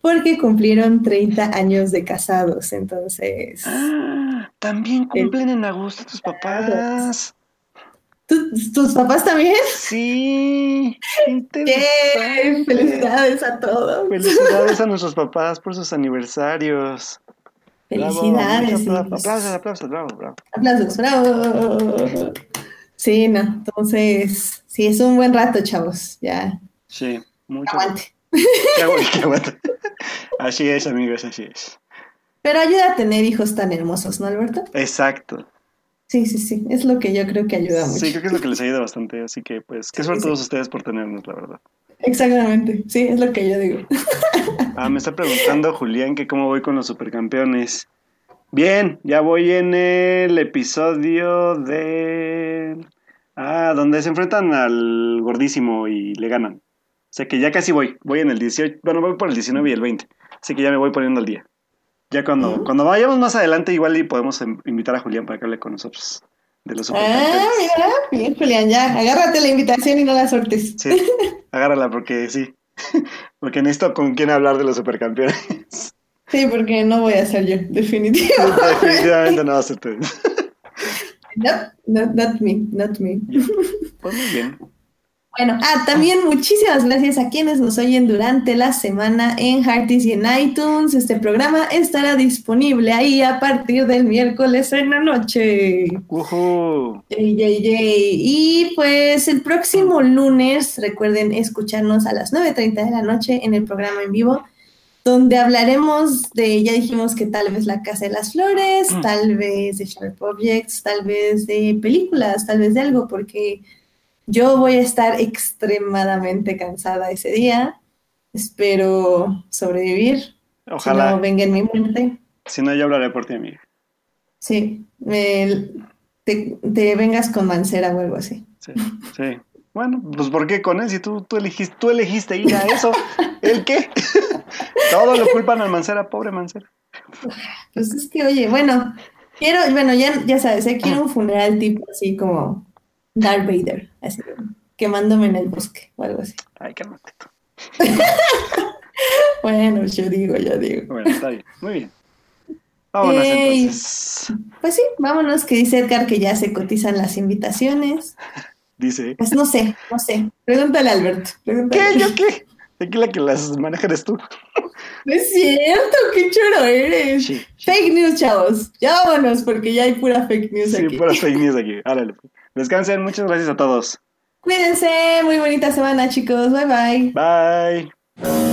porque cumplieron 30 años de casados. Entonces, Ah, también cumplen en agosto tus papás. ¿tú- ¿tus papás también? Sí. qué. Felicidades a todos. Felicidades a nuestros papás por sus aniversarios. Bravo, Felicidades. apla- Aplausos, aplausos, bravo, bravo. Aplausos, bravo. Sí, no, entonces, sí, es un buen rato, chavos. Ya, Sí, mucho. aguante. Qué bueno, qué bueno. Así es, amigos, así es. Pero ayuda a tener hijos tan hermosos, ¿no, Alberto? Exacto. Sí, sí, sí, es lo que yo creo que ayuda mucho. Sí, creo que es lo que les ayuda bastante. Así que, pues, qué Sí, suerte sí. todos ustedes por tenernos, la verdad. Exactamente, sí, es lo que yo digo. Ah, me está preguntando Julián que cómo voy con los supercampeones. Bien, ya voy en el episodio de Ah, donde se enfrentan al gordísimo y le ganan. O sea que ya casi voy. Voy en el 18. Bueno, voy por el 19 y el 20. Así que ya me voy poniendo al día. Ya cuando, cuando vayamos más adelante, igual y podemos em- invitar a Julián para que hable con nosotros de los Ah, mira, bien, Julián, ya, agárrate la invitación y no la sueltes. Sí, agárrala porque sí. Porque necesito con quién hablar de los supercampeones. Sí, porque no voy a ser yo, definitivamente. Definitivamente no va a ser tú. No, not, not me, not me. Pues muy bien. Bueno, ah, también muchísimas gracias a quienes nos oyen durante la semana en Hearties y en iTunes. Este programa estará disponible ahí a partir del miércoles en la noche. Ujú. Yay, yay, yay. Y pues el próximo lunes, recuerden escucharnos a las 9.30 de la noche en el programa en vivo, donde hablaremos de, ya dijimos que tal vez la Casa de las Flores, Mm. tal vez de Sharp Objects, tal vez de películas, tal vez de algo, porque yo voy a estar extremadamente cansada ese día. Espero sobrevivir. Si Ojalá. no, venga en mi muerte. Si no, yo hablaré por ti, amiga. Sí, me- te, te vengas con Mancera o algo así. Sí, sí. Bueno, pues ¿por qué con él? Si tú, tú, elegiste, tú elegiste ir a eso. ¿El qué? Todo lo culpan al Mancera, pobre Mancera. Pues es que, oye, bueno, quiero, bueno, ya, ya sabes, eh, quiero un funeral tipo así como Darth Vader, así, quemándome en el bosque o algo así. Ay, cálmate tú. Bueno, yo digo, yo digo. Bueno, está bien. Muy bien. Vámonos entonces. Pues sí, vámonos, que dice Edgar que ya se cotizan las invitaciones. Dice. Pues no sé, no sé. Pregúntale a Alberto. pregúntale. ¿Qué? ¿Yo qué? Aquí la que las maneja eres tú. No es cierto, qué choro eres. Sí, Fake news, chavos. Ya vámonos, porque ya hay pura fake news sí, aquí. puras fake news aquí. Árale. Descansen. Muchas gracias a todos. Cuídense, muy bonita semana, chicos. Bye bye. Bye.